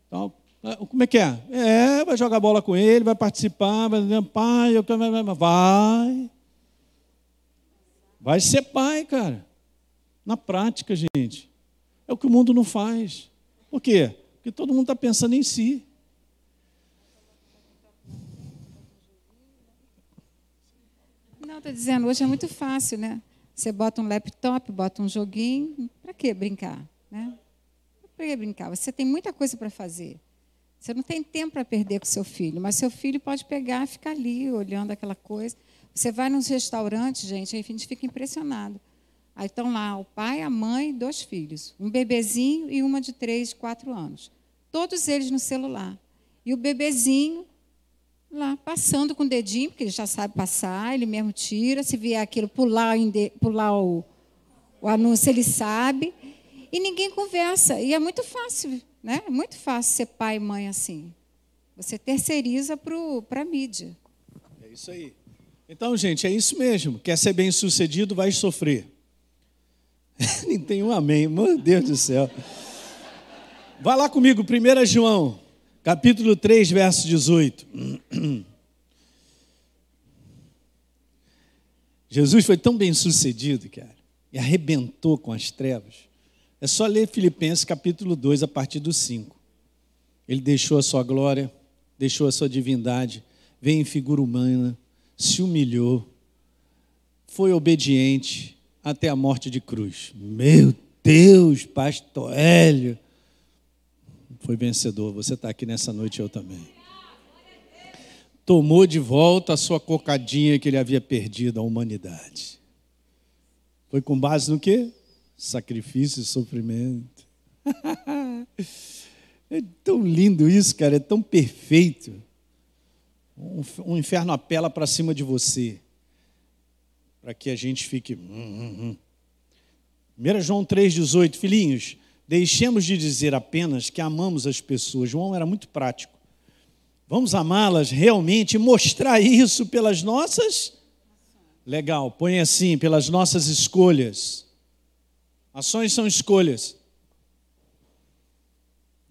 Então, como é que é? É, vai jogar bola com ele, vai participar, vai dizer, pai, eu quero. Vai. Vai ser pai, cara. Na prática, gente. É o que o mundo não faz. Por quê? Porque todo mundo está pensando em si. Não, estou dizendo, hoje é muito fácil, né? Você bota um laptop, bota um joguinho, para que brincar? Né? Para que brincar? Você tem muita coisa para fazer. Você não tem tempo para perder com seu filho, mas seu filho pode pegar e ficar ali olhando aquela coisa. Você vai nos restaurantes, gente, aí a gente fica impressionado. Aí estão lá o pai, a mãe, dois filhos, um bebezinho e uma de três, quatro anos. Todos eles no celular. E o bebezinho lá, passando com o dedinho, porque ele já sabe passar, ele mesmo tira. Se vier aquilo, pular, pular o, o anúncio, ele sabe. E ninguém conversa. E é muito fácil, né? É muito fácil ser pai e mãe assim. Você terceiriza para a mídia. É isso aí. Então, gente, é isso mesmo. Quer ser bem sucedido, vai sofrer. Nem tem um amém, meu Deus do céu. Vai lá comigo, 1 João capítulo 3, verso 18. Jesus foi tão bem sucedido, cara, e arrebentou com as trevas. É só ler Filipenses capítulo 2, a partir do 5. Ele deixou a sua glória, deixou a sua divindade, veio em figura humana, se humilhou, foi obediente até a morte de cruz. Meu Deus, pastor Hélio, foi vencedor. Você está aqui nessa noite, eu também. Tomou de volta a sua cocadinha que ele havia perdido à humanidade. Foi com base no quê? Sacrifício e sofrimento. é tão lindo isso, cara, é tão perfeito. Um, inferno apela para cima de você, para que a gente fique. 1 hum, 1 hum. João 3,18, filhinhos, Deixemos de dizer apenas que amamos as pessoas. João era muito prático. Vamos amá-las realmente e mostrar isso pelas nossas. Legal, põe assim, pelas nossas escolhas. Ações são escolhas.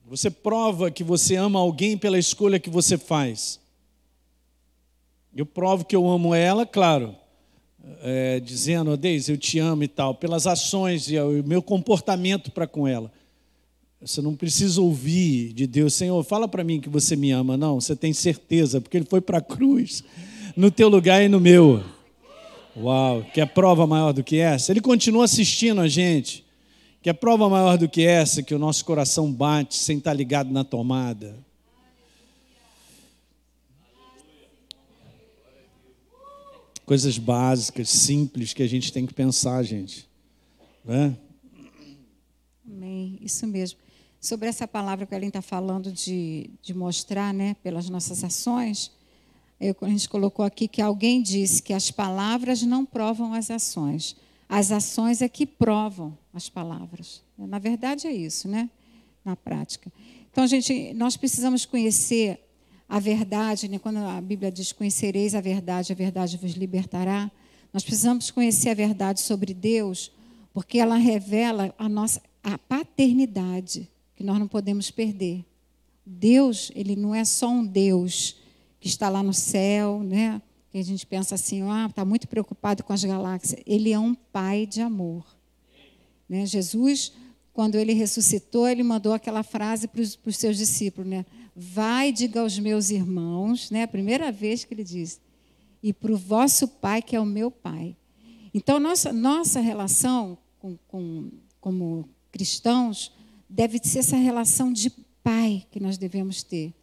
Você prova que você ama alguém pela escolha que você faz. Eu provo que eu amo ela, claro, é, dizendo, oh, eu te amo e tal, pelas ações e o meu comportamento para com ela. Você não precisa ouvir de Deus, Senhor, fala para mim que você me ama. Não, você tem certeza, porque Ele foi para a cruz, no teu lugar e no meu. Uau, que é prova maior do que essa? Ele continua assistindo a gente. Que é prova maior do que essa, que o nosso coração bate sem estar ligado na tomada. Coisas básicas, simples que a gente tem que pensar, gente. Né? Amém, isso mesmo. Sobre essa palavra que a Ellen está falando de, de mostrar né, pelas nossas ações, eu, a gente colocou aqui que alguém disse que as palavras não provam as ações. As ações é que provam as palavras. Na verdade é isso, né? Na prática. Então, gente, nós precisamos conhecer a verdade, né? quando a Bíblia diz: Conhecereis a verdade, a verdade vos libertará. Nós precisamos conhecer a verdade sobre Deus, porque ela revela a nossa a paternidade, que nós não podemos perder. Deus, ele não é só um Deus que está lá no céu, né? Que a gente pensa assim, ah, está muito preocupado com as galáxias. Ele é um pai de amor. Né? Jesus, quando ele ressuscitou, ele mandou aquela frase para os seus discípulos, né? Vai, diga aos meus irmãos, né? A primeira vez que ele diz, e para o vosso pai, que é o meu pai. Então, nossa, nossa relação com, com, como cristãos deve ser essa relação de pai que nós devemos ter.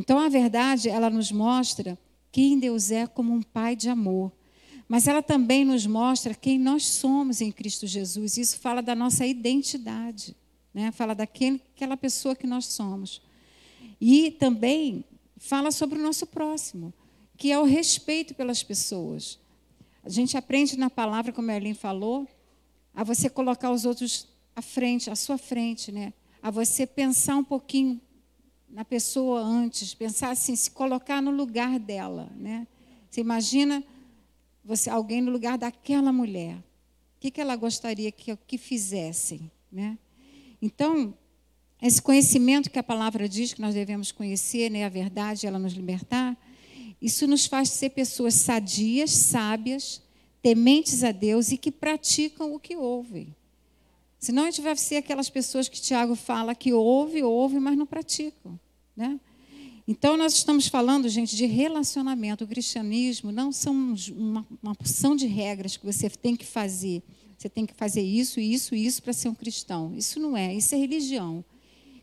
Então, a verdade, ela nos mostra quem Deus é como um pai de amor. Mas ela também nos mostra quem nós somos em Cristo Jesus. Isso fala da nossa identidade, né? fala daquela pessoa que nós somos. E também fala sobre o nosso próximo, que é o respeito pelas pessoas. A gente aprende na palavra, como a Erlin falou, a você colocar os outros à frente, à sua frente, né? A você pensar um pouquinho na pessoa antes, pensar assim, se colocar no lugar dela, né? Você imagina você alguém no lugar daquela mulher. O que, que ela gostaria que, que fizessem, né? Então, esse conhecimento que a palavra diz que nós devemos conhecer, né, a verdade, ela nos libertar, isso nos faz ser pessoas sadias, sábias, tementes a Deus e que praticam o que ouvem. Senão a gente vai ser aquelas pessoas que Tiago fala que ouve, ouve, mas não praticam. Né? Então, nós estamos falando, gente, de relacionamento. O cristianismo não são uma, uma porção de regras que você tem que fazer. Você tem que fazer isso, isso, isso para ser um cristão. Isso não é, isso é religião.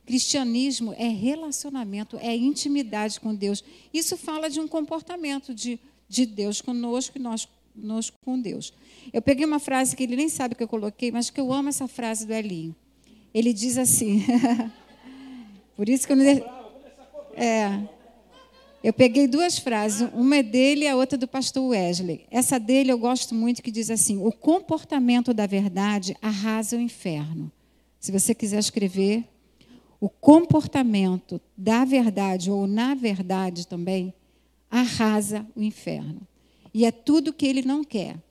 Cristianismo é relacionamento, é intimidade com Deus. Isso fala de um comportamento de, de Deus conosco e nós conosco com Deus. Eu peguei uma frase que ele nem sabe que eu coloquei, mas que eu amo essa frase do Elinho. Ele diz assim. Por isso que eu não. É. Eu peguei duas frases, uma é dele e a outra do pastor Wesley. Essa dele eu gosto muito, que diz assim: O comportamento da verdade arrasa o inferno. Se você quiser escrever, o comportamento da verdade, ou na verdade também, arrasa o inferno. E é tudo que ele não quer.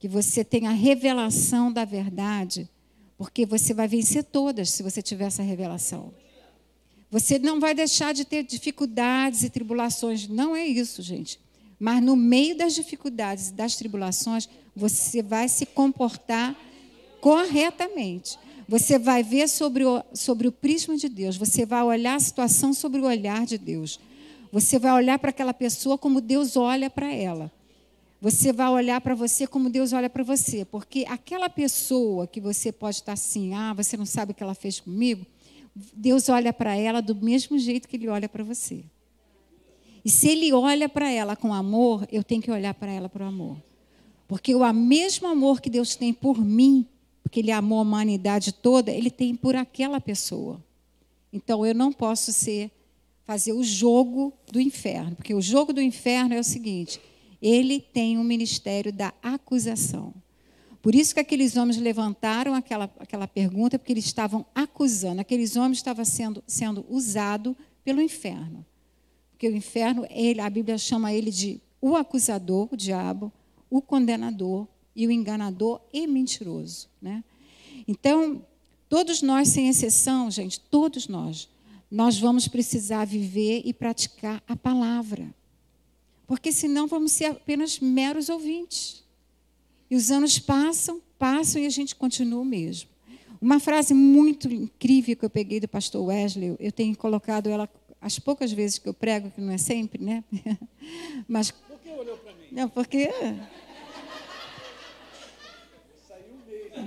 Que você tenha a revelação da verdade, porque você vai vencer todas se você tiver essa revelação. Você não vai deixar de ter dificuldades e tribulações. Não é isso, gente. Mas no meio das dificuldades e das tribulações, você vai se comportar corretamente. Você vai ver sobre o, sobre o prisma de Deus. Você vai olhar a situação sobre o olhar de Deus. Você vai olhar para aquela pessoa como Deus olha para ela. Você vai olhar para você como Deus olha para você. Porque aquela pessoa que você pode estar assim, ah, você não sabe o que ela fez comigo. Deus olha para ela do mesmo jeito que ele olha para você. E se ele olha para ela com amor, eu tenho que olhar para ela por amor. Porque o mesmo amor que Deus tem por mim, porque ele amou a humanidade toda, ele tem por aquela pessoa. Então eu não posso ser fazer o jogo do inferno, porque o jogo do inferno é o seguinte: ele tem um ministério da acusação. Por isso que aqueles homens levantaram aquela, aquela pergunta, porque eles estavam acusando, aqueles homens estavam sendo, sendo usados pelo inferno. Porque o inferno, ele, a Bíblia chama ele de o acusador, o diabo, o condenador e o enganador e mentiroso. Né? Então, todos nós, sem exceção, gente, todos nós, nós vamos precisar viver e praticar a palavra. Porque senão vamos ser apenas meros ouvintes. E os anos passam, passam e a gente continua o mesmo. Uma frase muito incrível que eu peguei do pastor Wesley, eu tenho colocado ela as poucas vezes que eu prego, que não é sempre, né? Mas Por que olhou para mim? não, porque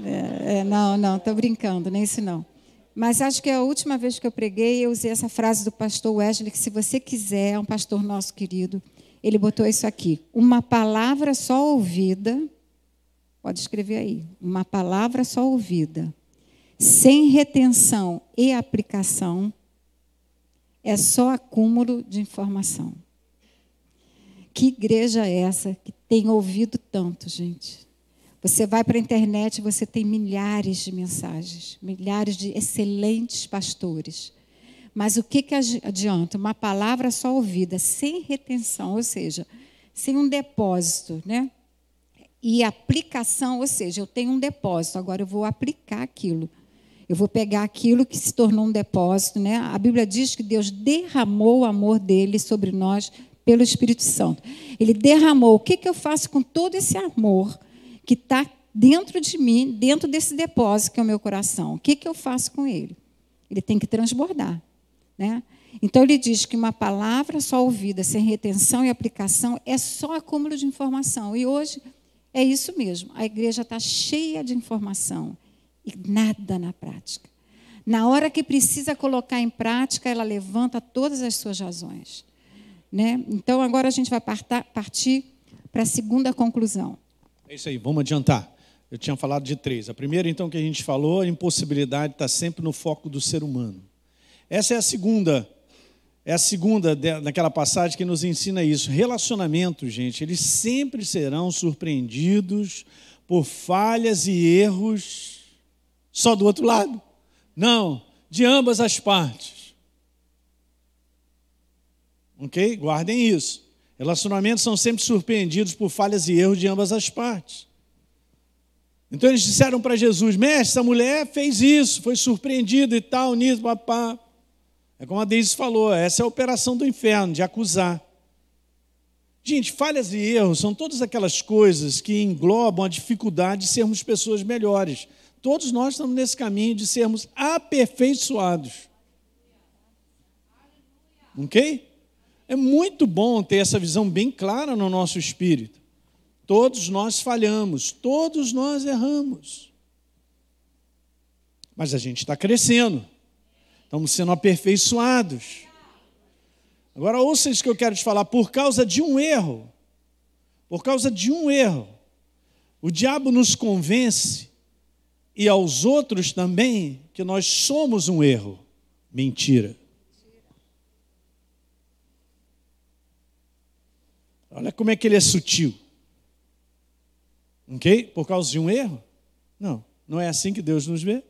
é, é, não, não, estou brincando, nem isso não. Mas acho que é a última vez que eu preguei, eu usei essa frase do pastor Wesley, que se você quiser, é um pastor nosso querido, ele botou isso aqui: uma palavra só ouvida, pode escrever aí, uma palavra só ouvida, sem retenção e aplicação, é só acúmulo de informação. Que igreja é essa que tem ouvido tanto, gente? Você vai para a internet, você tem milhares de mensagens, milhares de excelentes pastores. Mas o que, que adianta? Uma palavra só ouvida, sem retenção, ou seja, sem um depósito, né? E aplicação, ou seja, eu tenho um depósito, agora eu vou aplicar aquilo. Eu vou pegar aquilo que se tornou um depósito, né? A Bíblia diz que Deus derramou o amor dele sobre nós pelo Espírito Santo. Ele derramou. O que, que eu faço com todo esse amor que está dentro de mim, dentro desse depósito que é o meu coração? O que, que eu faço com ele? Ele tem que transbordar. Né? Então ele diz que uma palavra só ouvida, sem retenção e aplicação, é só acúmulo de informação. E hoje é isso mesmo. A igreja está cheia de informação e nada na prática. Na hora que precisa colocar em prática, ela levanta todas as suas razões. Né? Então agora a gente vai partir para a segunda conclusão. É isso aí, vamos adiantar. Eu tinha falado de três. A primeira, então, que a gente falou, a impossibilidade está sempre no foco do ser humano. Essa é a segunda, é a segunda daquela passagem que nos ensina isso. Relacionamentos, gente, eles sempre serão surpreendidos por falhas e erros só do outro lado. Não, de ambas as partes. Ok? Guardem isso. Relacionamentos são sempre surpreendidos por falhas e erros de ambas as partes. Então eles disseram para Jesus: Mestre, essa mulher fez isso, foi surpreendida e tal, nisso, papá. É como a Deise falou, essa é a operação do inferno, de acusar. Gente, falhas e erros são todas aquelas coisas que englobam a dificuldade de sermos pessoas melhores. Todos nós estamos nesse caminho de sermos aperfeiçoados. Ok? É muito bom ter essa visão bem clara no nosso espírito. Todos nós falhamos, todos nós erramos. Mas a gente está crescendo. Estamos sendo aperfeiçoados. Agora ouça isso que eu quero te falar. Por causa de um erro, por causa de um erro, o diabo nos convence e aos outros também que nós somos um erro. Mentira. Olha como é que ele é sutil. Ok? Por causa de um erro? Não, não é assim que Deus nos vê.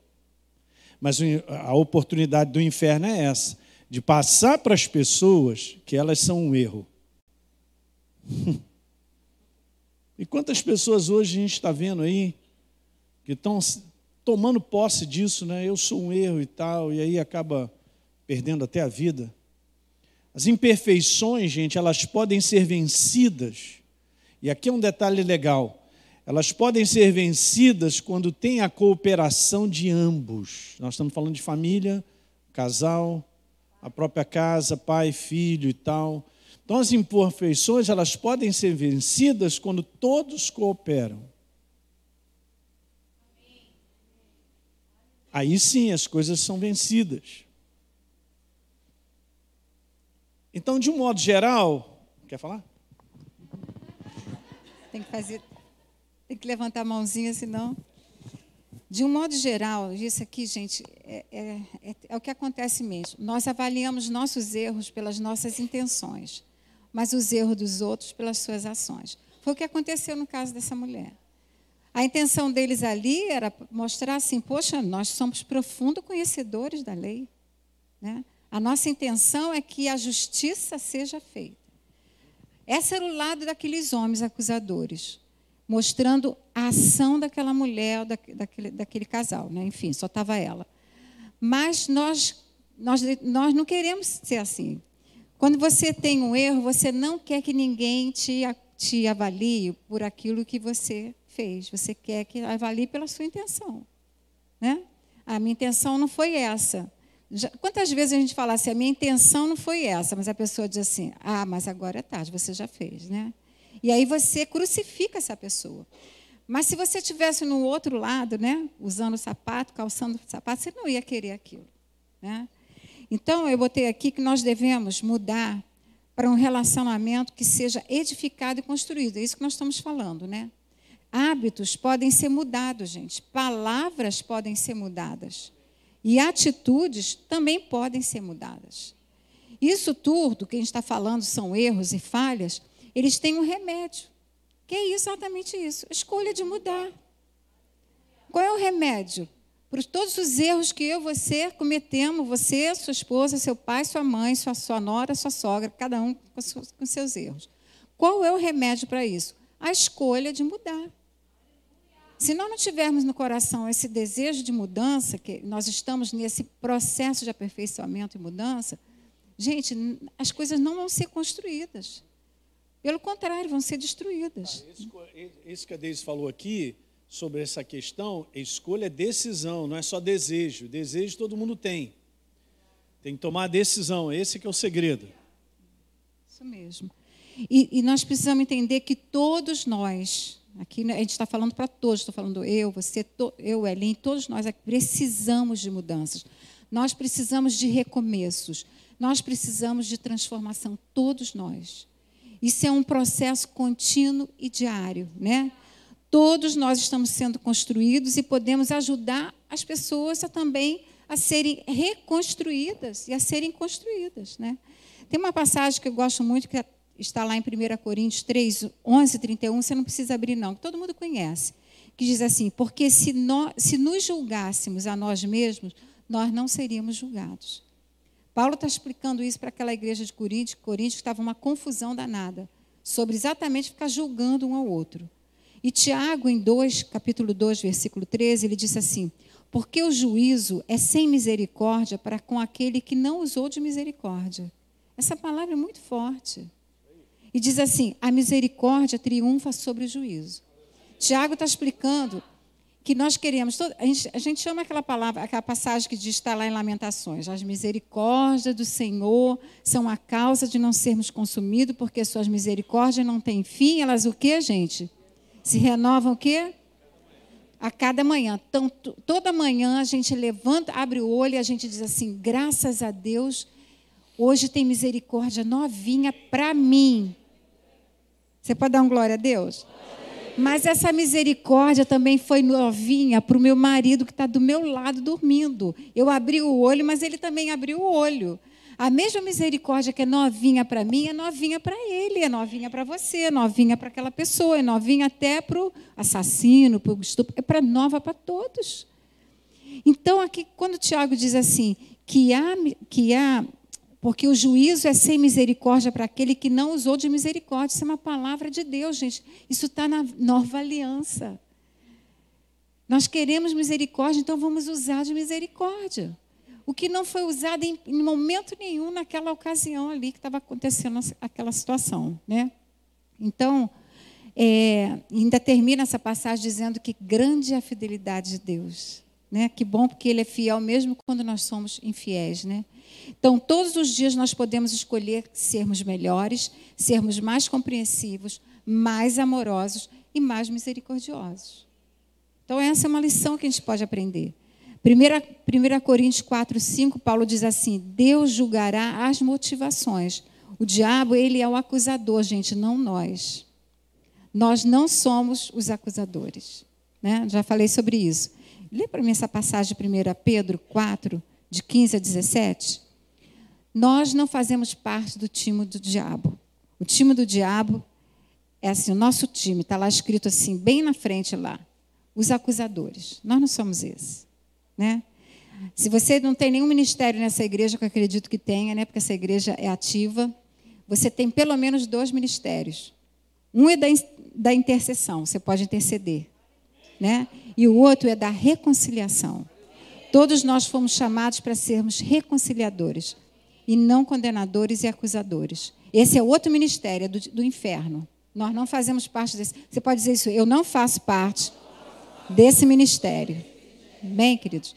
Mas a oportunidade do inferno é essa, de passar para as pessoas que elas são um erro. E quantas pessoas hoje a gente está vendo aí que estão tomando posse disso, né? Eu sou um erro e tal, e aí acaba perdendo até a vida. As imperfeições, gente, elas podem ser vencidas. E aqui é um detalhe legal. Elas podem ser vencidas quando tem a cooperação de ambos. Nós estamos falando de família, casal, a própria casa, pai, filho e tal. Então as imperfeições, elas podem ser vencidas quando todos cooperam. Aí sim as coisas são vencidas. Então, de um modo geral, quer falar? Tem que fazer, tem que levantar a mãozinha, senão. De um modo geral, isso aqui, gente, é, é, é, é, o que acontece mesmo. Nós avaliamos nossos erros pelas nossas intenções, mas os erros dos outros pelas suas ações. Foi o que aconteceu no caso dessa mulher. A intenção deles ali era mostrar assim: poxa, nós somos profundos conhecedores da lei. Né? A nossa intenção é que a justiça seja feita. Esse era o lado daqueles homens acusadores, mostrando a ação daquela mulher, daquele, daquele casal, né? enfim, só estava ela. Mas nós, nós, nós não queremos ser assim. Quando você tem um erro, você não quer que ninguém te, te avalie por aquilo que você fez. Você quer que avalie pela sua intenção. Né? A minha intenção não foi essa. Já, quantas vezes a gente fala assim, a minha intenção não foi essa, mas a pessoa diz assim, ah, mas agora é tarde, você já fez, né? E aí você crucifica essa pessoa. Mas se você tivesse no outro lado, né, usando sapato, calçando sapato, você não ia querer aquilo, né? Então eu botei aqui que nós devemos mudar para um relacionamento que seja edificado e construído. É isso que nós estamos falando, né? Hábitos podem ser mudados, gente. Palavras podem ser mudadas. E atitudes também podem ser mudadas. Isso tudo que a gente está falando são erros e falhas, eles têm um remédio. Que é exatamente isso: escolha de mudar. Qual é o remédio? Por todos os erros que eu você cometemos, você, sua esposa, seu pai, sua mãe, sua, sua nora, sua sogra, cada um com, com seus erros. Qual é o remédio para isso? A escolha de mudar. Se nós não tivermos no coração esse desejo de mudança, que nós estamos nesse processo de aperfeiçoamento e mudança, gente, as coisas não vão ser construídas. Pelo contrário, vão ser destruídas. Isso que a Deise falou aqui, sobre essa questão, escolha é decisão, não é só desejo. Desejo todo mundo tem. Tem que tomar a decisão, esse que é o segredo. Isso mesmo. E, e nós precisamos entender que todos nós, Aqui né, a gente está falando para todos, estou falando eu, você, eu, Elin, todos nós precisamos de mudanças. Nós precisamos de recomeços. Nós precisamos de transformação, todos nós. Isso é um processo contínuo e diário, né? Todos nós estamos sendo construídos e podemos ajudar as pessoas a também a serem reconstruídas e a serem construídas, né? Tem uma passagem que eu gosto muito que é está lá em 1 Coríntios 3, 11, 31, você não precisa abrir, não, que todo mundo conhece, que diz assim: Porque se, nós, se nos julgássemos a nós mesmos, nós não seríamos julgados. Paulo está explicando isso para aquela igreja de Coríntios, que estava uma confusão danada, sobre exatamente ficar julgando um ao outro. E Tiago, em 2, capítulo 2, versículo 13, ele disse assim: Porque o juízo é sem misericórdia para com aquele que não usou de misericórdia. Essa palavra é muito forte. E diz assim: a misericórdia triunfa sobre o juízo. Tiago está explicando que nós queremos. A gente, chama aquela palavra, aquela passagem que diz está lá em Lamentações: as misericórdias do Senhor são a causa de não sermos consumidos, porque suas misericórdias não têm fim. Elas o que, gente? Se renovam o quê? A cada manhã. Então, toda manhã a gente levanta, abre o olho e a gente diz assim: graças a Deus, hoje tem misericórdia novinha para mim. Você pode dar um glória a Deus? Mas essa misericórdia também foi novinha para o meu marido que está do meu lado dormindo. Eu abri o olho, mas ele também abriu o olho. A mesma misericórdia que é novinha para mim é novinha para ele, é novinha para você, é novinha para aquela pessoa, é novinha até para o assassino, para o estupro, é para nova para todos. Então, aqui, quando o Tiago diz assim, que há, que há porque o juízo é sem misericórdia para aquele que não usou de misericórdia. Isso é uma palavra de Deus, gente. Isso está na nova aliança. Nós queremos misericórdia, então vamos usar de misericórdia. o que não foi usado em, em momento nenhum naquela ocasião ali que estava acontecendo aquela situação. Né? Então, é, ainda termina essa passagem dizendo que grande é a fidelidade de Deus. Né? Que bom, porque Ele é fiel mesmo quando nós somos infiéis. Né? Então, todos os dias nós podemos escolher sermos melhores, sermos mais compreensivos, mais amorosos e mais misericordiosos. Então, essa é uma lição que a gente pode aprender. 1, Coríntios 4, 5, Paulo diz assim: Deus julgará as motivações. O diabo, ele é o acusador, gente, não nós. Nós não somos os acusadores. Né? Já falei sobre isso. Lê para mim essa passagem de 1 Pedro 4, de 15 a 17. Nós não fazemos parte do time do diabo. O time do diabo é assim, o nosso time, está lá escrito assim, bem na frente lá, os acusadores. Nós não somos esses. Né? Se você não tem nenhum ministério nessa igreja, que eu acredito que tenha, né, porque essa igreja é ativa, você tem pelo menos dois ministérios. Um é da, da intercessão, você pode interceder. Né? E o outro é da reconciliação. Todos nós fomos chamados para sermos reconciliadores e não condenadores e acusadores. Esse é outro ministério, é do, do inferno. Nós não fazemos parte desse. Você pode dizer isso, eu não faço parte desse ministério. Bem, queridos?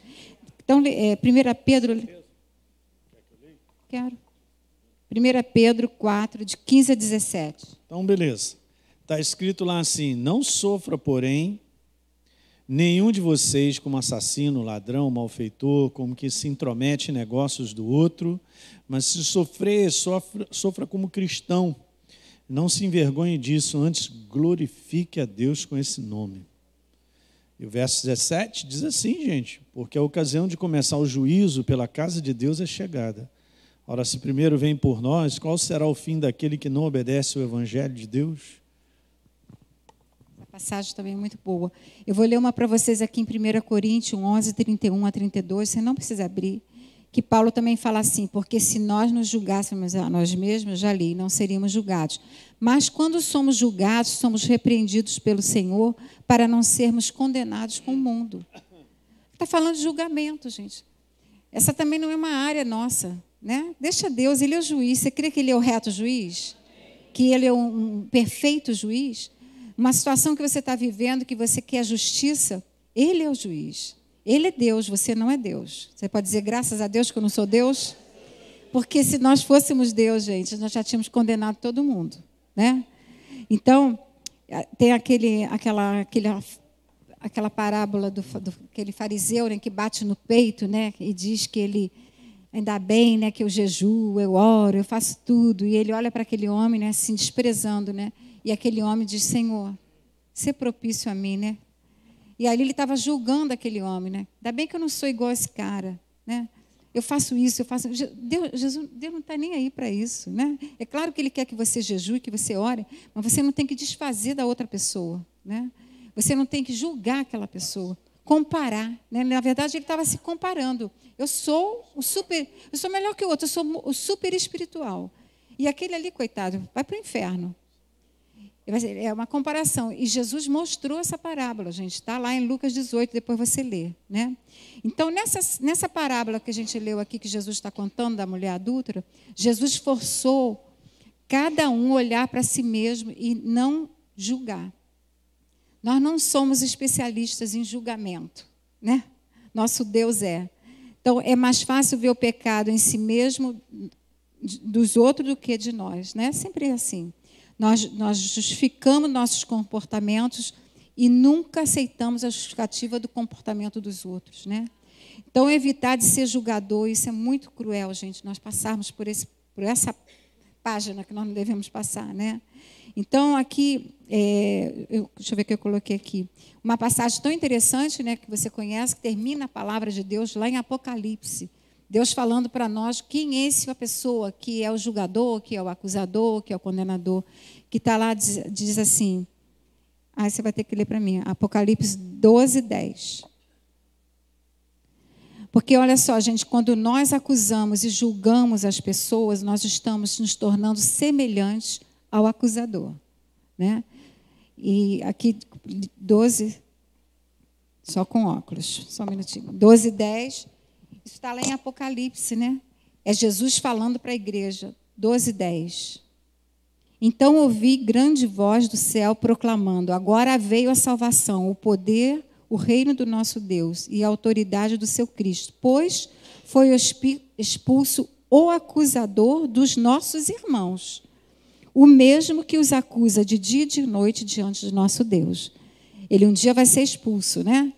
Então, é, 1 Pedro. Quero. 1 Pedro 4, de 15 a 17. Então, beleza. Está escrito lá assim: Não sofra, porém, nenhum de vocês como assassino, ladrão, malfeitor, como que se intromete em negócios do outro, mas se sofrer, sofra, sofra como cristão. Não se envergonhe disso, antes glorifique a Deus com esse nome. E o verso 17 diz assim, gente, porque a ocasião de começar o juízo pela casa de Deus é chegada. Ora, se primeiro vem por nós, qual será o fim daquele que não obedece ao evangelho de Deus? Passagem também muito boa. Eu vou ler uma para vocês aqui em 1 Coríntios 11, 31 a 32, você não precisa abrir que Paulo também fala assim, porque se nós nos julgássemos a nós mesmos, já li, não seríamos julgados. Mas quando somos julgados, somos repreendidos pelo Senhor para não sermos condenados com o mundo. Está falando de julgamento, gente. Essa também não é uma área nossa. Né? Deixa Deus, Ele é o juiz. Você crê que Ele é o reto juiz? Que Ele é um perfeito juiz? Uma situação que você está vivendo, que você quer justiça, Ele é o juiz. Ele é Deus, você não é Deus. Você pode dizer, graças a Deus que eu não sou Deus? Porque se nós fôssemos Deus, gente, nós já tínhamos condenado todo mundo. Né? Então, tem aquele, aquela, aquele, aquela parábola do, do aquele fariseu né, que bate no peito né, e diz que ele, ainda bem né, que eu jejuo, eu oro, eu faço tudo. E ele olha para aquele homem né, assim, desprezando. Né? E aquele homem diz, Senhor, ser propício a mim, né? E ali ele estava julgando aquele homem, né? Ainda bem que eu não sou igual a esse cara, né? Eu faço isso, eu faço. Deus, Jesus, Deus não está nem aí para isso, né? É claro que Ele quer que você jejue, que você ore, mas você não tem que desfazer da outra pessoa, né? Você não tem que julgar aquela pessoa, comparar, né? Na verdade, ele estava se comparando. Eu sou o super, eu sou melhor que o outro, eu sou o super espiritual. E aquele ali, coitado, vai para o inferno. É uma comparação. E Jesus mostrou essa parábola, gente. Está lá em Lucas 18, depois você lê. Né? Então, nessa, nessa parábola que a gente leu aqui, que Jesus está contando da mulher adulta, Jesus forçou cada um olhar para si mesmo e não julgar. Nós não somos especialistas em julgamento. Né? Nosso Deus é. Então, é mais fácil ver o pecado em si mesmo, dos outros, do que de nós. Né? Sempre é assim. Nós, nós justificamos nossos comportamentos e nunca aceitamos a justificativa do comportamento dos outros, né? Então, evitar de ser julgador, isso é muito cruel, gente. Nós passarmos por, esse, por essa página que nós não devemos passar, né? Então, aqui, é, eu, deixa eu ver o que eu coloquei aqui. Uma passagem tão interessante, né, que você conhece, que termina a palavra de Deus lá em Apocalipse. Deus falando para nós quem é essa pessoa que é o julgador, que é o acusador, que é o condenador, que está lá, diz, diz assim. Aí você vai ter que ler para mim, Apocalipse 12, 10. Porque olha só, gente, quando nós acusamos e julgamos as pessoas, nós estamos nos tornando semelhantes ao acusador. Né? E aqui, 12, só com óculos, só um minutinho. 12, 10 Isso está lá em Apocalipse, né? É Jesus falando para a igreja, 12, 10. Então ouvi grande voz do céu proclamando: Agora veio a salvação, o poder, o reino do nosso Deus e a autoridade do seu Cristo, pois foi expulso o acusador dos nossos irmãos, o mesmo que os acusa de dia e de noite diante de nosso Deus. Ele um dia vai ser expulso, né?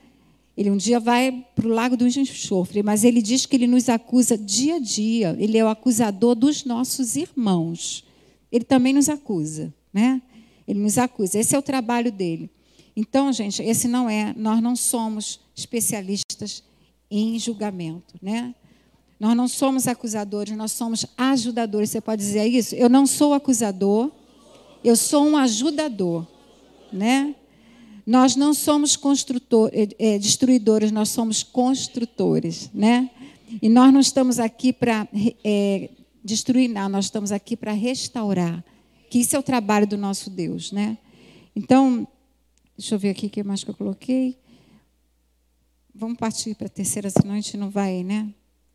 Ele um dia vai para o lago do enxofre, mas ele diz que ele nos acusa dia a dia. Ele é o acusador dos nossos irmãos. Ele também nos acusa, né? Ele nos acusa. Esse é o trabalho dele. Então, gente, esse não é. Nós não somos especialistas em julgamento, né? Nós não somos acusadores, nós somos ajudadores. Você pode dizer isso? Eu não sou acusador, eu sou um ajudador, né? Nós não somos é, destruidores, nós somos construtores, né? E nós não estamos aqui para é, destruir, não, nós estamos aqui para restaurar. Que isso é o trabalho do nosso Deus, né? Então, deixa eu ver aqui o que mais que eu coloquei. Vamos partir para a terceira, senão a gente não vai, né?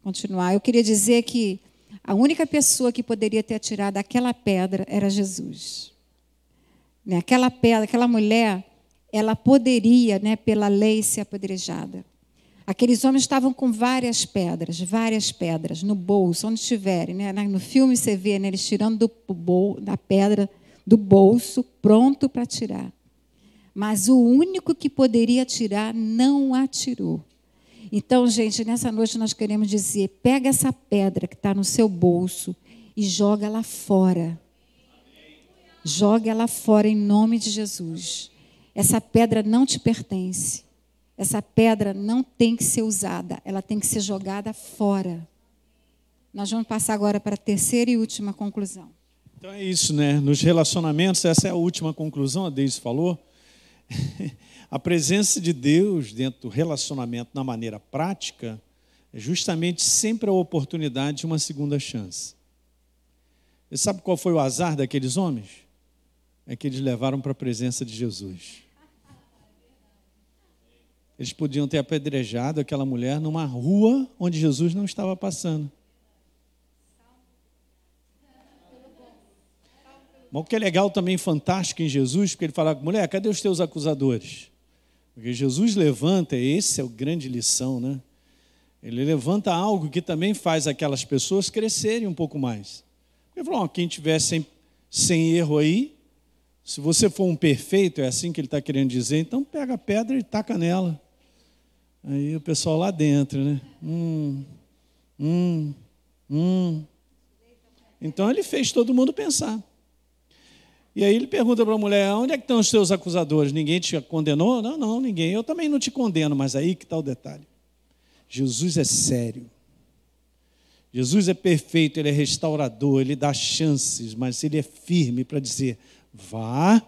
Continuar. Eu queria dizer que a única pessoa que poderia ter atirado aquela pedra era Jesus. Né? Aquela pedra, aquela mulher ela poderia, né, pela lei, ser apedrejada. Aqueles homens estavam com várias pedras, várias pedras no bolso, onde estiverem. Né? No filme você vê né, eles tirando do bol, da pedra do bolso, pronto para tirar. Mas o único que poderia tirar não atirou. Então, gente, nessa noite nós queremos dizer: pega essa pedra que está no seu bolso e joga ela fora. Joga ela fora em nome de Jesus. Essa pedra não te pertence. Essa pedra não tem que ser usada, ela tem que ser jogada fora. Nós vamos passar agora para a terceira e última conclusão. Então é isso, né? Nos relacionamentos, essa é a última conclusão, a Deise falou. a presença de Deus dentro do relacionamento na maneira prática é justamente sempre a oportunidade de uma segunda chance. Você sabe qual foi o azar daqueles homens? É que eles levaram para a presença de Jesus. Eles podiam ter apedrejado aquela mulher numa rua onde Jesus não estava passando. Mas o que é legal também, fantástico em Jesus, porque ele fala, mulher, cadê os teus acusadores? Porque Jesus levanta, esse é o grande lição, né? Ele levanta algo que também faz aquelas pessoas crescerem um pouco mais. Ele falou, quem tiver sem, sem erro aí, se você for um perfeito, é assim que ele está querendo dizer, então pega a pedra e taca nela. Aí o pessoal lá dentro, né? Hum, hum, hum. Então ele fez todo mundo pensar. E aí ele pergunta para a mulher: onde é que estão os seus acusadores? Ninguém te condenou? Não, não, ninguém. Eu também não te condeno, mas aí que está o detalhe. Jesus é sério. Jesus é perfeito, ele é restaurador, ele dá chances, mas ele é firme para dizer: vá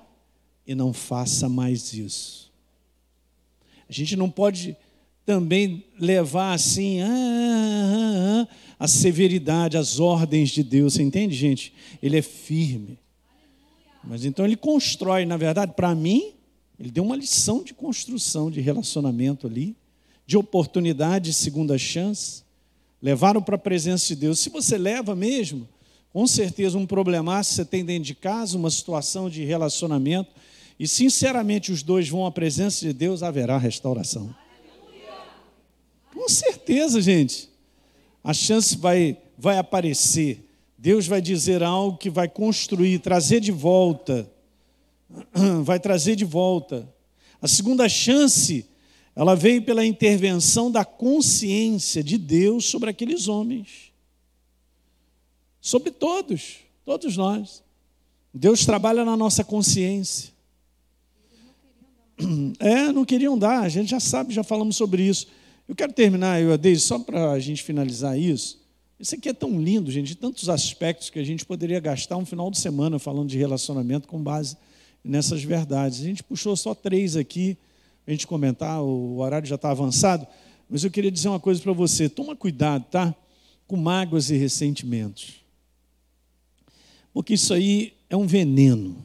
e não faça mais isso. A gente não pode também levar assim ah, ah, ah, a severidade, as ordens de Deus. Você entende, gente? Ele é firme. Mas então ele constrói, na verdade, para mim, ele deu uma lição de construção de relacionamento ali, de oportunidade, segunda chance. Levaram para a presença de Deus. Se você leva mesmo, com certeza um problemaço você tem dentro de casa, uma situação de relacionamento, e sinceramente os dois vão à presença de Deus, haverá restauração. Com certeza, gente. A chance vai, vai aparecer. Deus vai dizer algo que vai construir, trazer de volta. Vai trazer de volta. A segunda chance, ela veio pela intervenção da consciência de Deus sobre aqueles homens. Sobre todos, todos nós. Deus trabalha na nossa consciência. É, não queriam dar, a gente já sabe, já falamos sobre isso. Eu quero terminar, eu a só para a gente finalizar isso. Isso aqui é tão lindo, gente, de tantos aspectos que a gente poderia gastar um final de semana falando de relacionamento com base nessas verdades. A gente puxou só três aqui, a gente comentar, o horário já está avançado, mas eu queria dizer uma coisa para você: toma cuidado, tá? Com mágoas e ressentimentos. Porque isso aí é um veneno.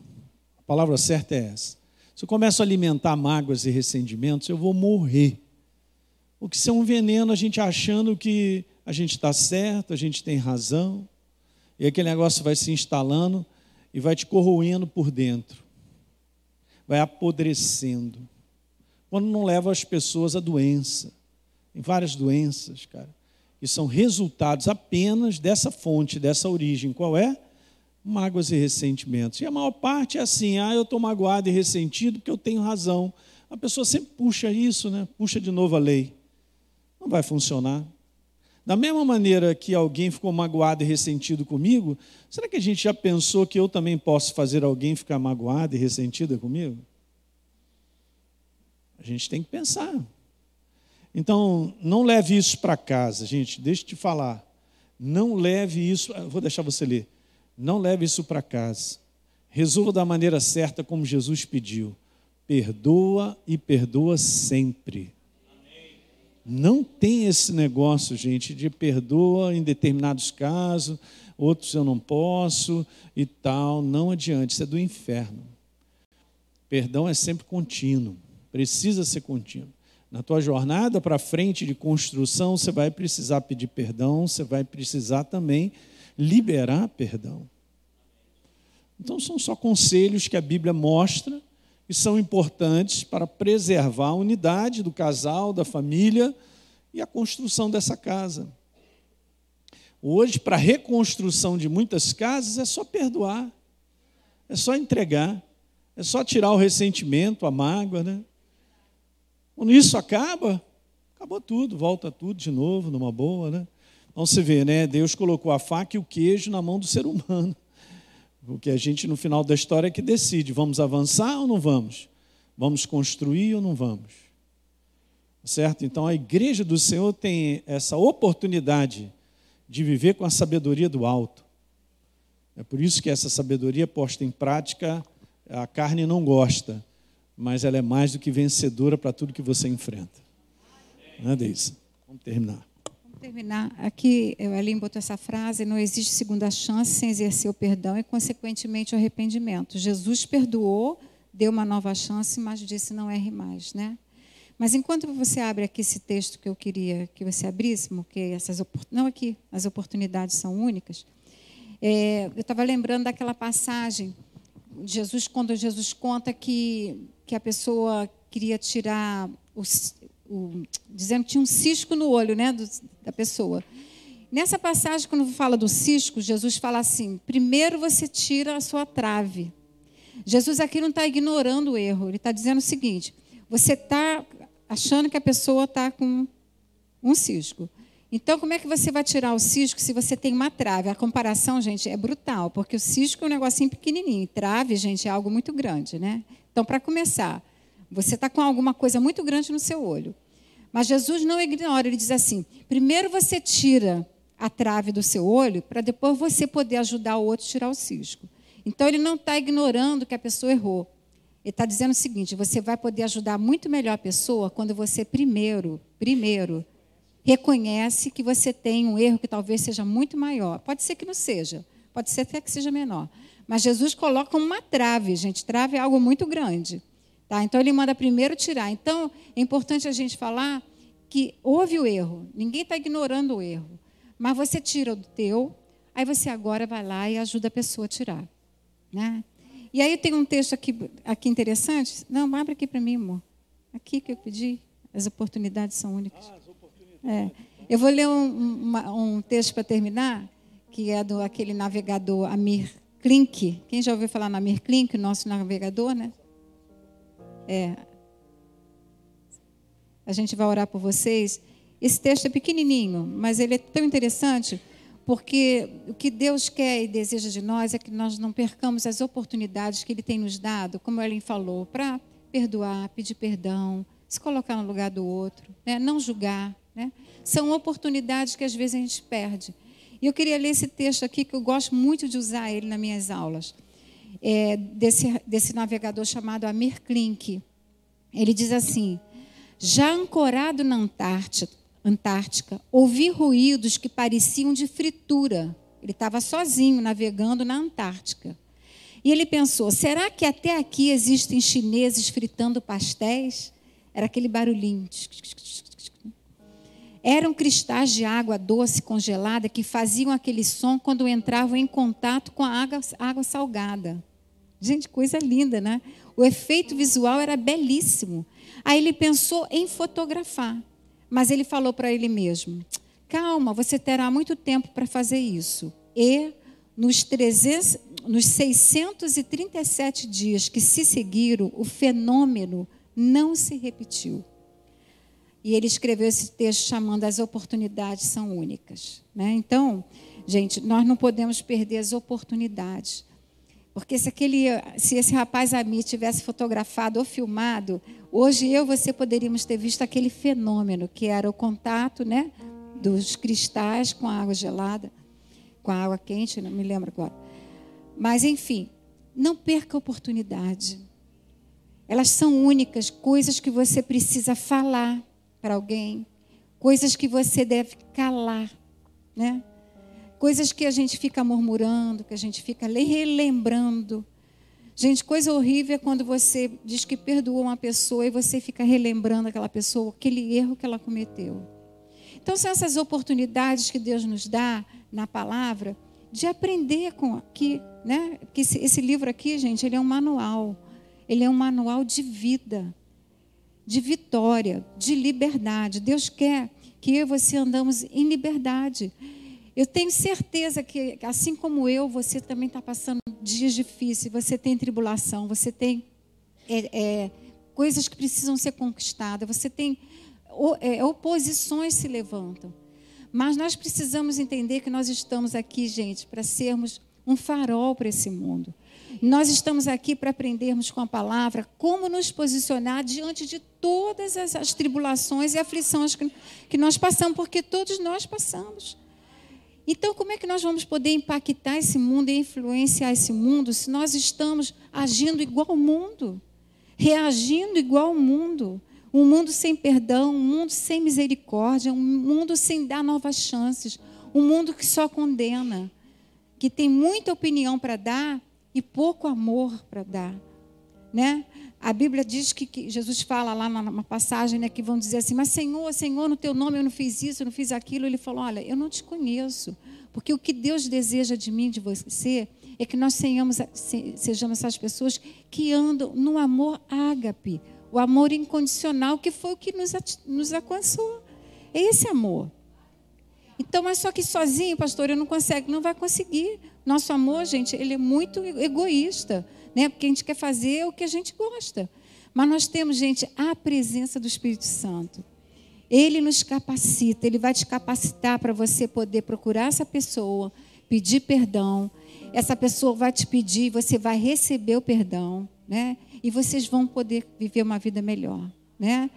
A palavra certa é essa. Se eu começo a alimentar mágoas e ressentimentos, eu vou morrer O que ser um veneno a gente achando que a gente está certo, a gente tem razão, e aquele negócio vai se instalando e vai te corroendo por dentro, vai apodrecendo. Quando não leva as pessoas à doença. Tem várias doenças, cara, que são resultados apenas dessa fonte, dessa origem. Qual é? Mágoas e ressentimentos. E a maior parte é assim: ah, eu estou magoado e ressentido porque eu tenho razão. A pessoa sempre puxa isso, né? puxa de novo a lei. Não vai funcionar. Da mesma maneira que alguém ficou magoado e ressentido comigo, será que a gente já pensou que eu também posso fazer alguém ficar magoado e ressentida comigo? A gente tem que pensar. Então, não leve isso para casa, gente, deixa eu te falar. Não leve isso, vou deixar você ler. Não leve isso para casa. Resolva da maneira certa como Jesus pediu. Perdoa e perdoa sempre. Não tem esse negócio, gente, de perdoa em determinados casos, outros eu não posso e tal. Não adiante, isso é do inferno. Perdão é sempre contínuo, precisa ser contínuo. Na tua jornada para frente de construção, você vai precisar pedir perdão, você vai precisar também liberar perdão. Então, são só conselhos que a Bíblia mostra e são importantes para preservar a unidade do casal, da família e a construção dessa casa. Hoje, para a reconstrução de muitas casas, é só perdoar, é só entregar, é só tirar o ressentimento, a mágoa. Né? Quando isso acaba, acabou tudo, volta tudo de novo, numa boa. Né? Então você vê, né? Deus colocou a faca e o queijo na mão do ser humano. Porque a gente, no final da história, é que decide: vamos avançar ou não vamos? Vamos construir ou não vamos? Certo? Então a igreja do Senhor tem essa oportunidade de viver com a sabedoria do alto. É por isso que essa sabedoria posta em prática, a carne não gosta, mas ela é mais do que vencedora para tudo que você enfrenta. Não é? Vamos terminar terminar, aqui a Aline botou essa frase: não existe segunda chance sem exercer o perdão e, consequentemente, o arrependimento. Jesus perdoou, deu uma nova chance, mas disse não erre mais, né? Mas enquanto você abre aqui esse texto que eu queria que você abrisse, porque essas não aqui, as oportunidades são únicas. É, eu estava lembrando daquela passagem de Jesus quando Jesus conta que que a pessoa queria tirar os, o, dizendo que tinha um cisco no olho né, do, da pessoa. Nessa passagem, quando fala do cisco, Jesus fala assim: primeiro você tira a sua trave. Jesus aqui não está ignorando o erro, ele está dizendo o seguinte: você está achando que a pessoa está com um cisco. Então, como é que você vai tirar o cisco se você tem uma trave? A comparação, gente, é brutal, porque o cisco é um negocinho pequenininho, trave, gente, é algo muito grande, né? Então, para começar, você está com alguma coisa muito grande no seu olho. Mas Jesus não ignora, ele diz assim: primeiro você tira a trave do seu olho, para depois você poder ajudar o outro a tirar o cisco. Então ele não está ignorando que a pessoa errou. Ele está dizendo o seguinte: você vai poder ajudar muito melhor a pessoa quando você primeiro, primeiro, reconhece que você tem um erro que talvez seja muito maior. Pode ser que não seja, pode ser até que seja menor. Mas Jesus coloca uma trave, gente. Trave é algo muito grande. Tá? Então ele manda primeiro tirar. Então é importante a gente falar que houve o erro. Ninguém está ignorando o erro. Mas você tira o teu, aí você agora vai lá e ajuda a pessoa a tirar. Né? E aí tem um texto aqui, aqui interessante. Não, abre aqui para mim, amor. Aqui que eu pedi. As oportunidades são únicas. Ah, oportunidades. É. Eu vou ler um, uma, um texto para terminar, que é do aquele navegador Amir Klink. Quem já ouviu falar no Amir Klink, nosso navegador, né? É, a gente vai orar por vocês. Esse texto é pequenininho, mas ele é tão interessante porque o que Deus quer e deseja de nós é que nós não percamos as oportunidades que Ele tem nos dado, como Ellen falou, para perdoar, pedir perdão, se colocar no lugar do outro, né? não julgar. Né? São oportunidades que às vezes a gente perde. E eu queria ler esse texto aqui, que eu gosto muito de usar ele nas minhas aulas é, desse, desse navegador chamado Amir Klink. Ele diz assim: já ancorado na Antártica, Antártica, ouvi ruídos que pareciam de fritura. Ele estava sozinho navegando na Antártica. E ele pensou: será que até aqui existem chineses fritando pastéis? Era aquele barulhinho. Eram cristais de água doce congelada que faziam aquele som quando entravam em contato com a água, água salgada. Gente, coisa linda, né? O efeito visual era belíssimo. Aí ele pensou em fotografar, mas ele falou para ele mesmo: calma, você terá muito tempo para fazer isso. E nos, 300, nos 637 dias que se seguiram, o fenômeno não se repetiu. E ele escreveu esse texto chamando As Oportunidades São Únicas. Né? Então, gente, nós não podemos perder as oportunidades. Porque se, aquele, se esse rapaz Ami tivesse fotografado ou filmado, hoje eu e você poderíamos ter visto aquele fenômeno que era o contato né, dos cristais com a água gelada, com a água quente, não me lembro agora. Mas, enfim, não perca a oportunidade. Elas são únicas, coisas que você precisa falar para alguém, coisas que você deve calar, né? Coisas que a gente fica murmurando, que a gente fica relembrando. Gente, coisa horrível é quando você diz que perdoou uma pessoa e você fica relembrando aquela pessoa, aquele erro que ela cometeu. Então, são essas oportunidades que Deus nos dá na palavra de aprender com aqui, né? Que esse, esse livro aqui, gente, ele é um manual. Ele é um manual de vida de vitória, de liberdade. Deus quer que eu e você andamos em liberdade. Eu tenho certeza que, assim como eu, você também está passando dias difíceis, você tem tribulação, você tem é, é, coisas que precisam ser conquistadas, você tem é, oposições se levantam. Mas nós precisamos entender que nós estamos aqui, gente, para sermos um farol para esse mundo. Nós estamos aqui para aprendermos com a palavra como nos posicionar diante de todas as, as tribulações e aflições que, que nós passamos, porque todos nós passamos. Então, como é que nós vamos poder impactar esse mundo e influenciar esse mundo se nós estamos agindo igual ao mundo, reagindo igual ao mundo? Um mundo sem perdão, um mundo sem misericórdia, um mundo sem dar novas chances, um mundo que só condena, que tem muita opinião para dar, e pouco amor para dar, né? A Bíblia diz que, que, Jesus fala lá numa passagem, né, que vão dizer assim: "Mas Senhor, Senhor, no teu nome eu não fiz isso, eu não fiz aquilo". Ele falou: "Olha, eu não te conheço, porque o que Deus deseja de mim, de você, é que nós tenhamos, sejamos essas pessoas que andam no amor ágape, o amor incondicional, que foi o que nos, nos alcançou. É esse amor. Então, mas só que sozinho, pastor, eu não consigo, não vai conseguir. Nosso amor, gente, ele é muito egoísta, né? Porque a gente quer fazer o que a gente gosta. Mas nós temos, gente, a presença do Espírito Santo. Ele nos capacita, ele vai te capacitar para você poder procurar essa pessoa, pedir perdão. Essa pessoa vai te pedir, você vai receber o perdão, né? E vocês vão poder viver uma vida melhor, né?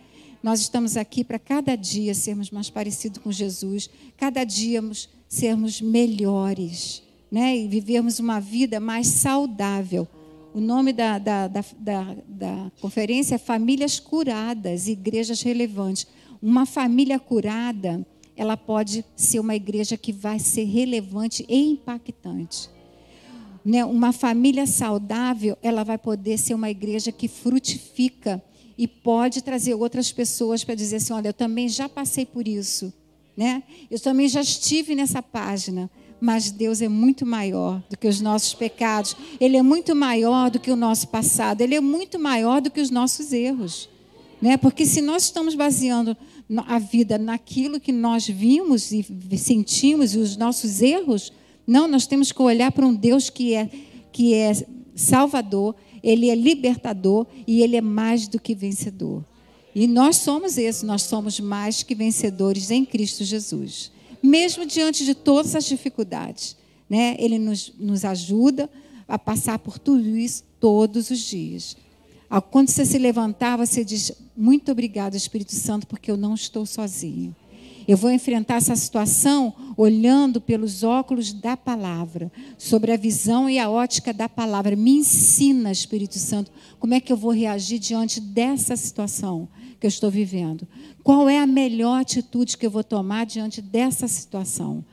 Nós estamos aqui para cada dia sermos mais parecidos com Jesus, cada dia sermos melhores, né? E vivermos uma vida mais saudável. O nome da, da, da, da, da conferência é Famílias Curadas, Igrejas Relevantes. Uma família curada, ela pode ser uma igreja que vai ser relevante e impactante. Né? Uma família saudável, ela vai poder ser uma igreja que frutifica e pode trazer outras pessoas para dizer assim: olha, eu também já passei por isso, né? Eu também já estive nessa página. Mas Deus é muito maior do que os nossos pecados, Ele é muito maior do que o nosso passado, Ele é muito maior do que os nossos erros. Né? Porque se nós estamos baseando a vida naquilo que nós vimos e sentimos e os nossos erros, não, nós temos que olhar para um Deus que é, que é Salvador, ele é libertador e ele é mais do que vencedor. E nós somos esses, nós somos mais que vencedores em Cristo Jesus. Mesmo diante de todas as dificuldades, né? Ele nos, nos ajuda a passar por tudo isso todos os dias. Quando você se levantar, você diz: Muito obrigado, Espírito Santo, porque eu não estou sozinho. Eu vou enfrentar essa situação olhando pelos óculos da palavra, sobre a visão e a ótica da palavra. Me ensina, Espírito Santo, como é que eu vou reagir diante dessa situação que eu estou vivendo. Qual é a melhor atitude que eu vou tomar diante dessa situação?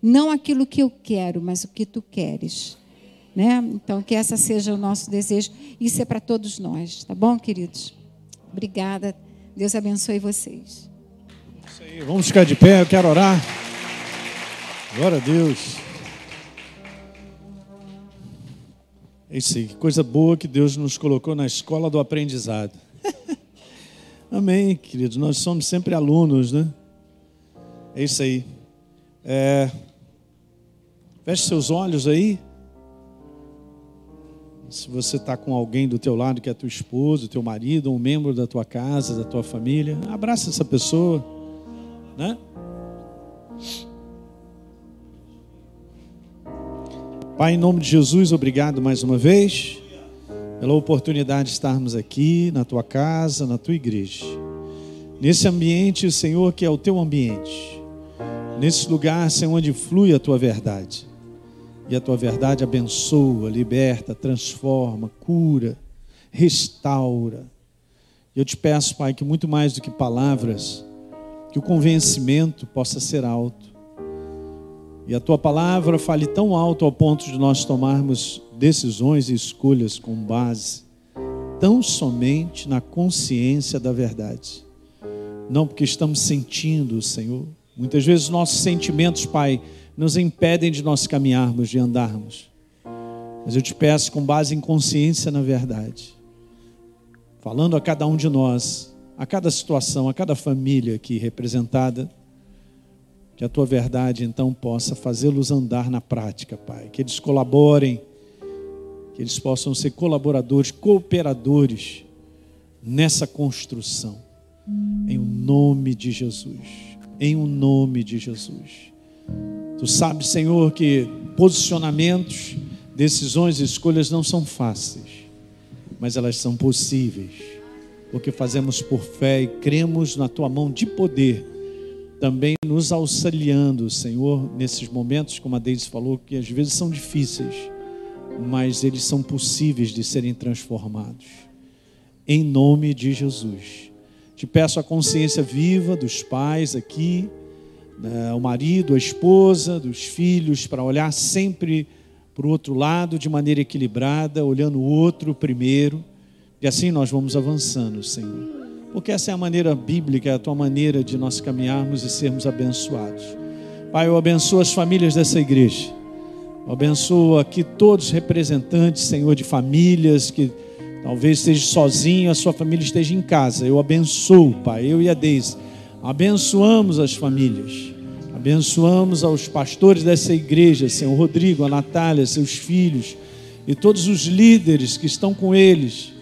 Não aquilo que eu quero, mas o que tu queres. Né? Então, que essa seja o nosso desejo. Isso é para todos nós, tá bom, queridos? Obrigada. Deus abençoe vocês. Isso aí, vamos ficar de pé, eu quero orar. Glória a Deus. É isso aí, que coisa boa que Deus nos colocou na escola do aprendizado. Amém, queridos. Nós somos sempre alunos, né? É isso aí. É... Feche seus olhos aí. Se você está com alguém do teu lado que é tua esposa, teu marido, um membro da tua casa, da tua família, abraça essa pessoa, né? Pai, em nome de Jesus, obrigado mais uma vez pela oportunidade de estarmos aqui na tua casa, na tua igreja. Nesse ambiente, Senhor, que é o teu ambiente. Nesse lugar, Senhor, onde flui a tua verdade. E a tua verdade abençoa, liberta, transforma, cura, restaura. E eu te peço, Pai, que muito mais do que palavras, que o convencimento possa ser alto e a tua palavra fale tão alto ao ponto de nós tomarmos decisões e escolhas com base tão somente na consciência da verdade. Não porque estamos sentindo, Senhor. Muitas vezes nossos sentimentos, Pai, nos impedem de nós caminharmos, de andarmos. Mas eu te peço com base em consciência na verdade. Falando a cada um de nós, a cada situação, a cada família aqui representada, que a tua verdade então possa fazê-los andar na prática, Pai. Que eles colaborem, que eles possam ser colaboradores, cooperadores nessa construção. Em o nome de Jesus. Em o nome de Jesus. Tu sabes, Senhor, que posicionamentos, decisões e escolhas não são fáceis, mas elas são possíveis, porque fazemos por fé e cremos na tua mão de poder também nos auxiliando, Senhor, nesses momentos, como a Deise falou, que às vezes são difíceis, mas eles são possíveis de serem transformados. Em nome de Jesus. Te peço a consciência viva dos pais aqui, né, o marido, a esposa, dos filhos, para olhar sempre para o outro lado de maneira equilibrada, olhando o outro primeiro, e assim nós vamos avançando, Senhor porque essa é a maneira bíblica, é a tua maneira de nós caminharmos e sermos abençoados. Pai, eu abençoo as famílias dessa igreja. Eu abençoo aqui todos os representantes, Senhor, de famílias que talvez esteja sozinho, a sua família esteja em casa. Eu abençoo, Pai, eu e a Deise. Abençoamos as famílias. Abençoamos aos pastores dessa igreja, Senhor Rodrigo, a Natália, seus filhos e todos os líderes que estão com eles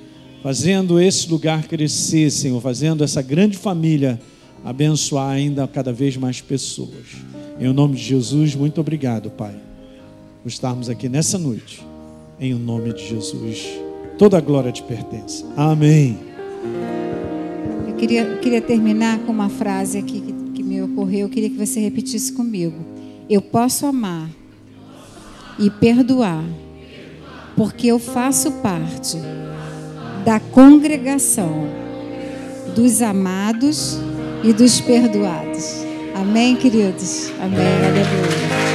fazendo esse lugar crescer, Senhor, fazendo essa grande família abençoar ainda cada vez mais pessoas. Em nome de Jesus, muito obrigado, Pai, por estarmos aqui nessa noite. Em nome de Jesus, toda a glória te pertence. Amém. Eu queria, queria terminar com uma frase aqui que, que me ocorreu. Eu queria que você repetisse comigo. Eu posso amar e perdoar, porque eu faço parte da congregação dos amados e dos perdoados. Amém, queridos? Amém. Aleluia.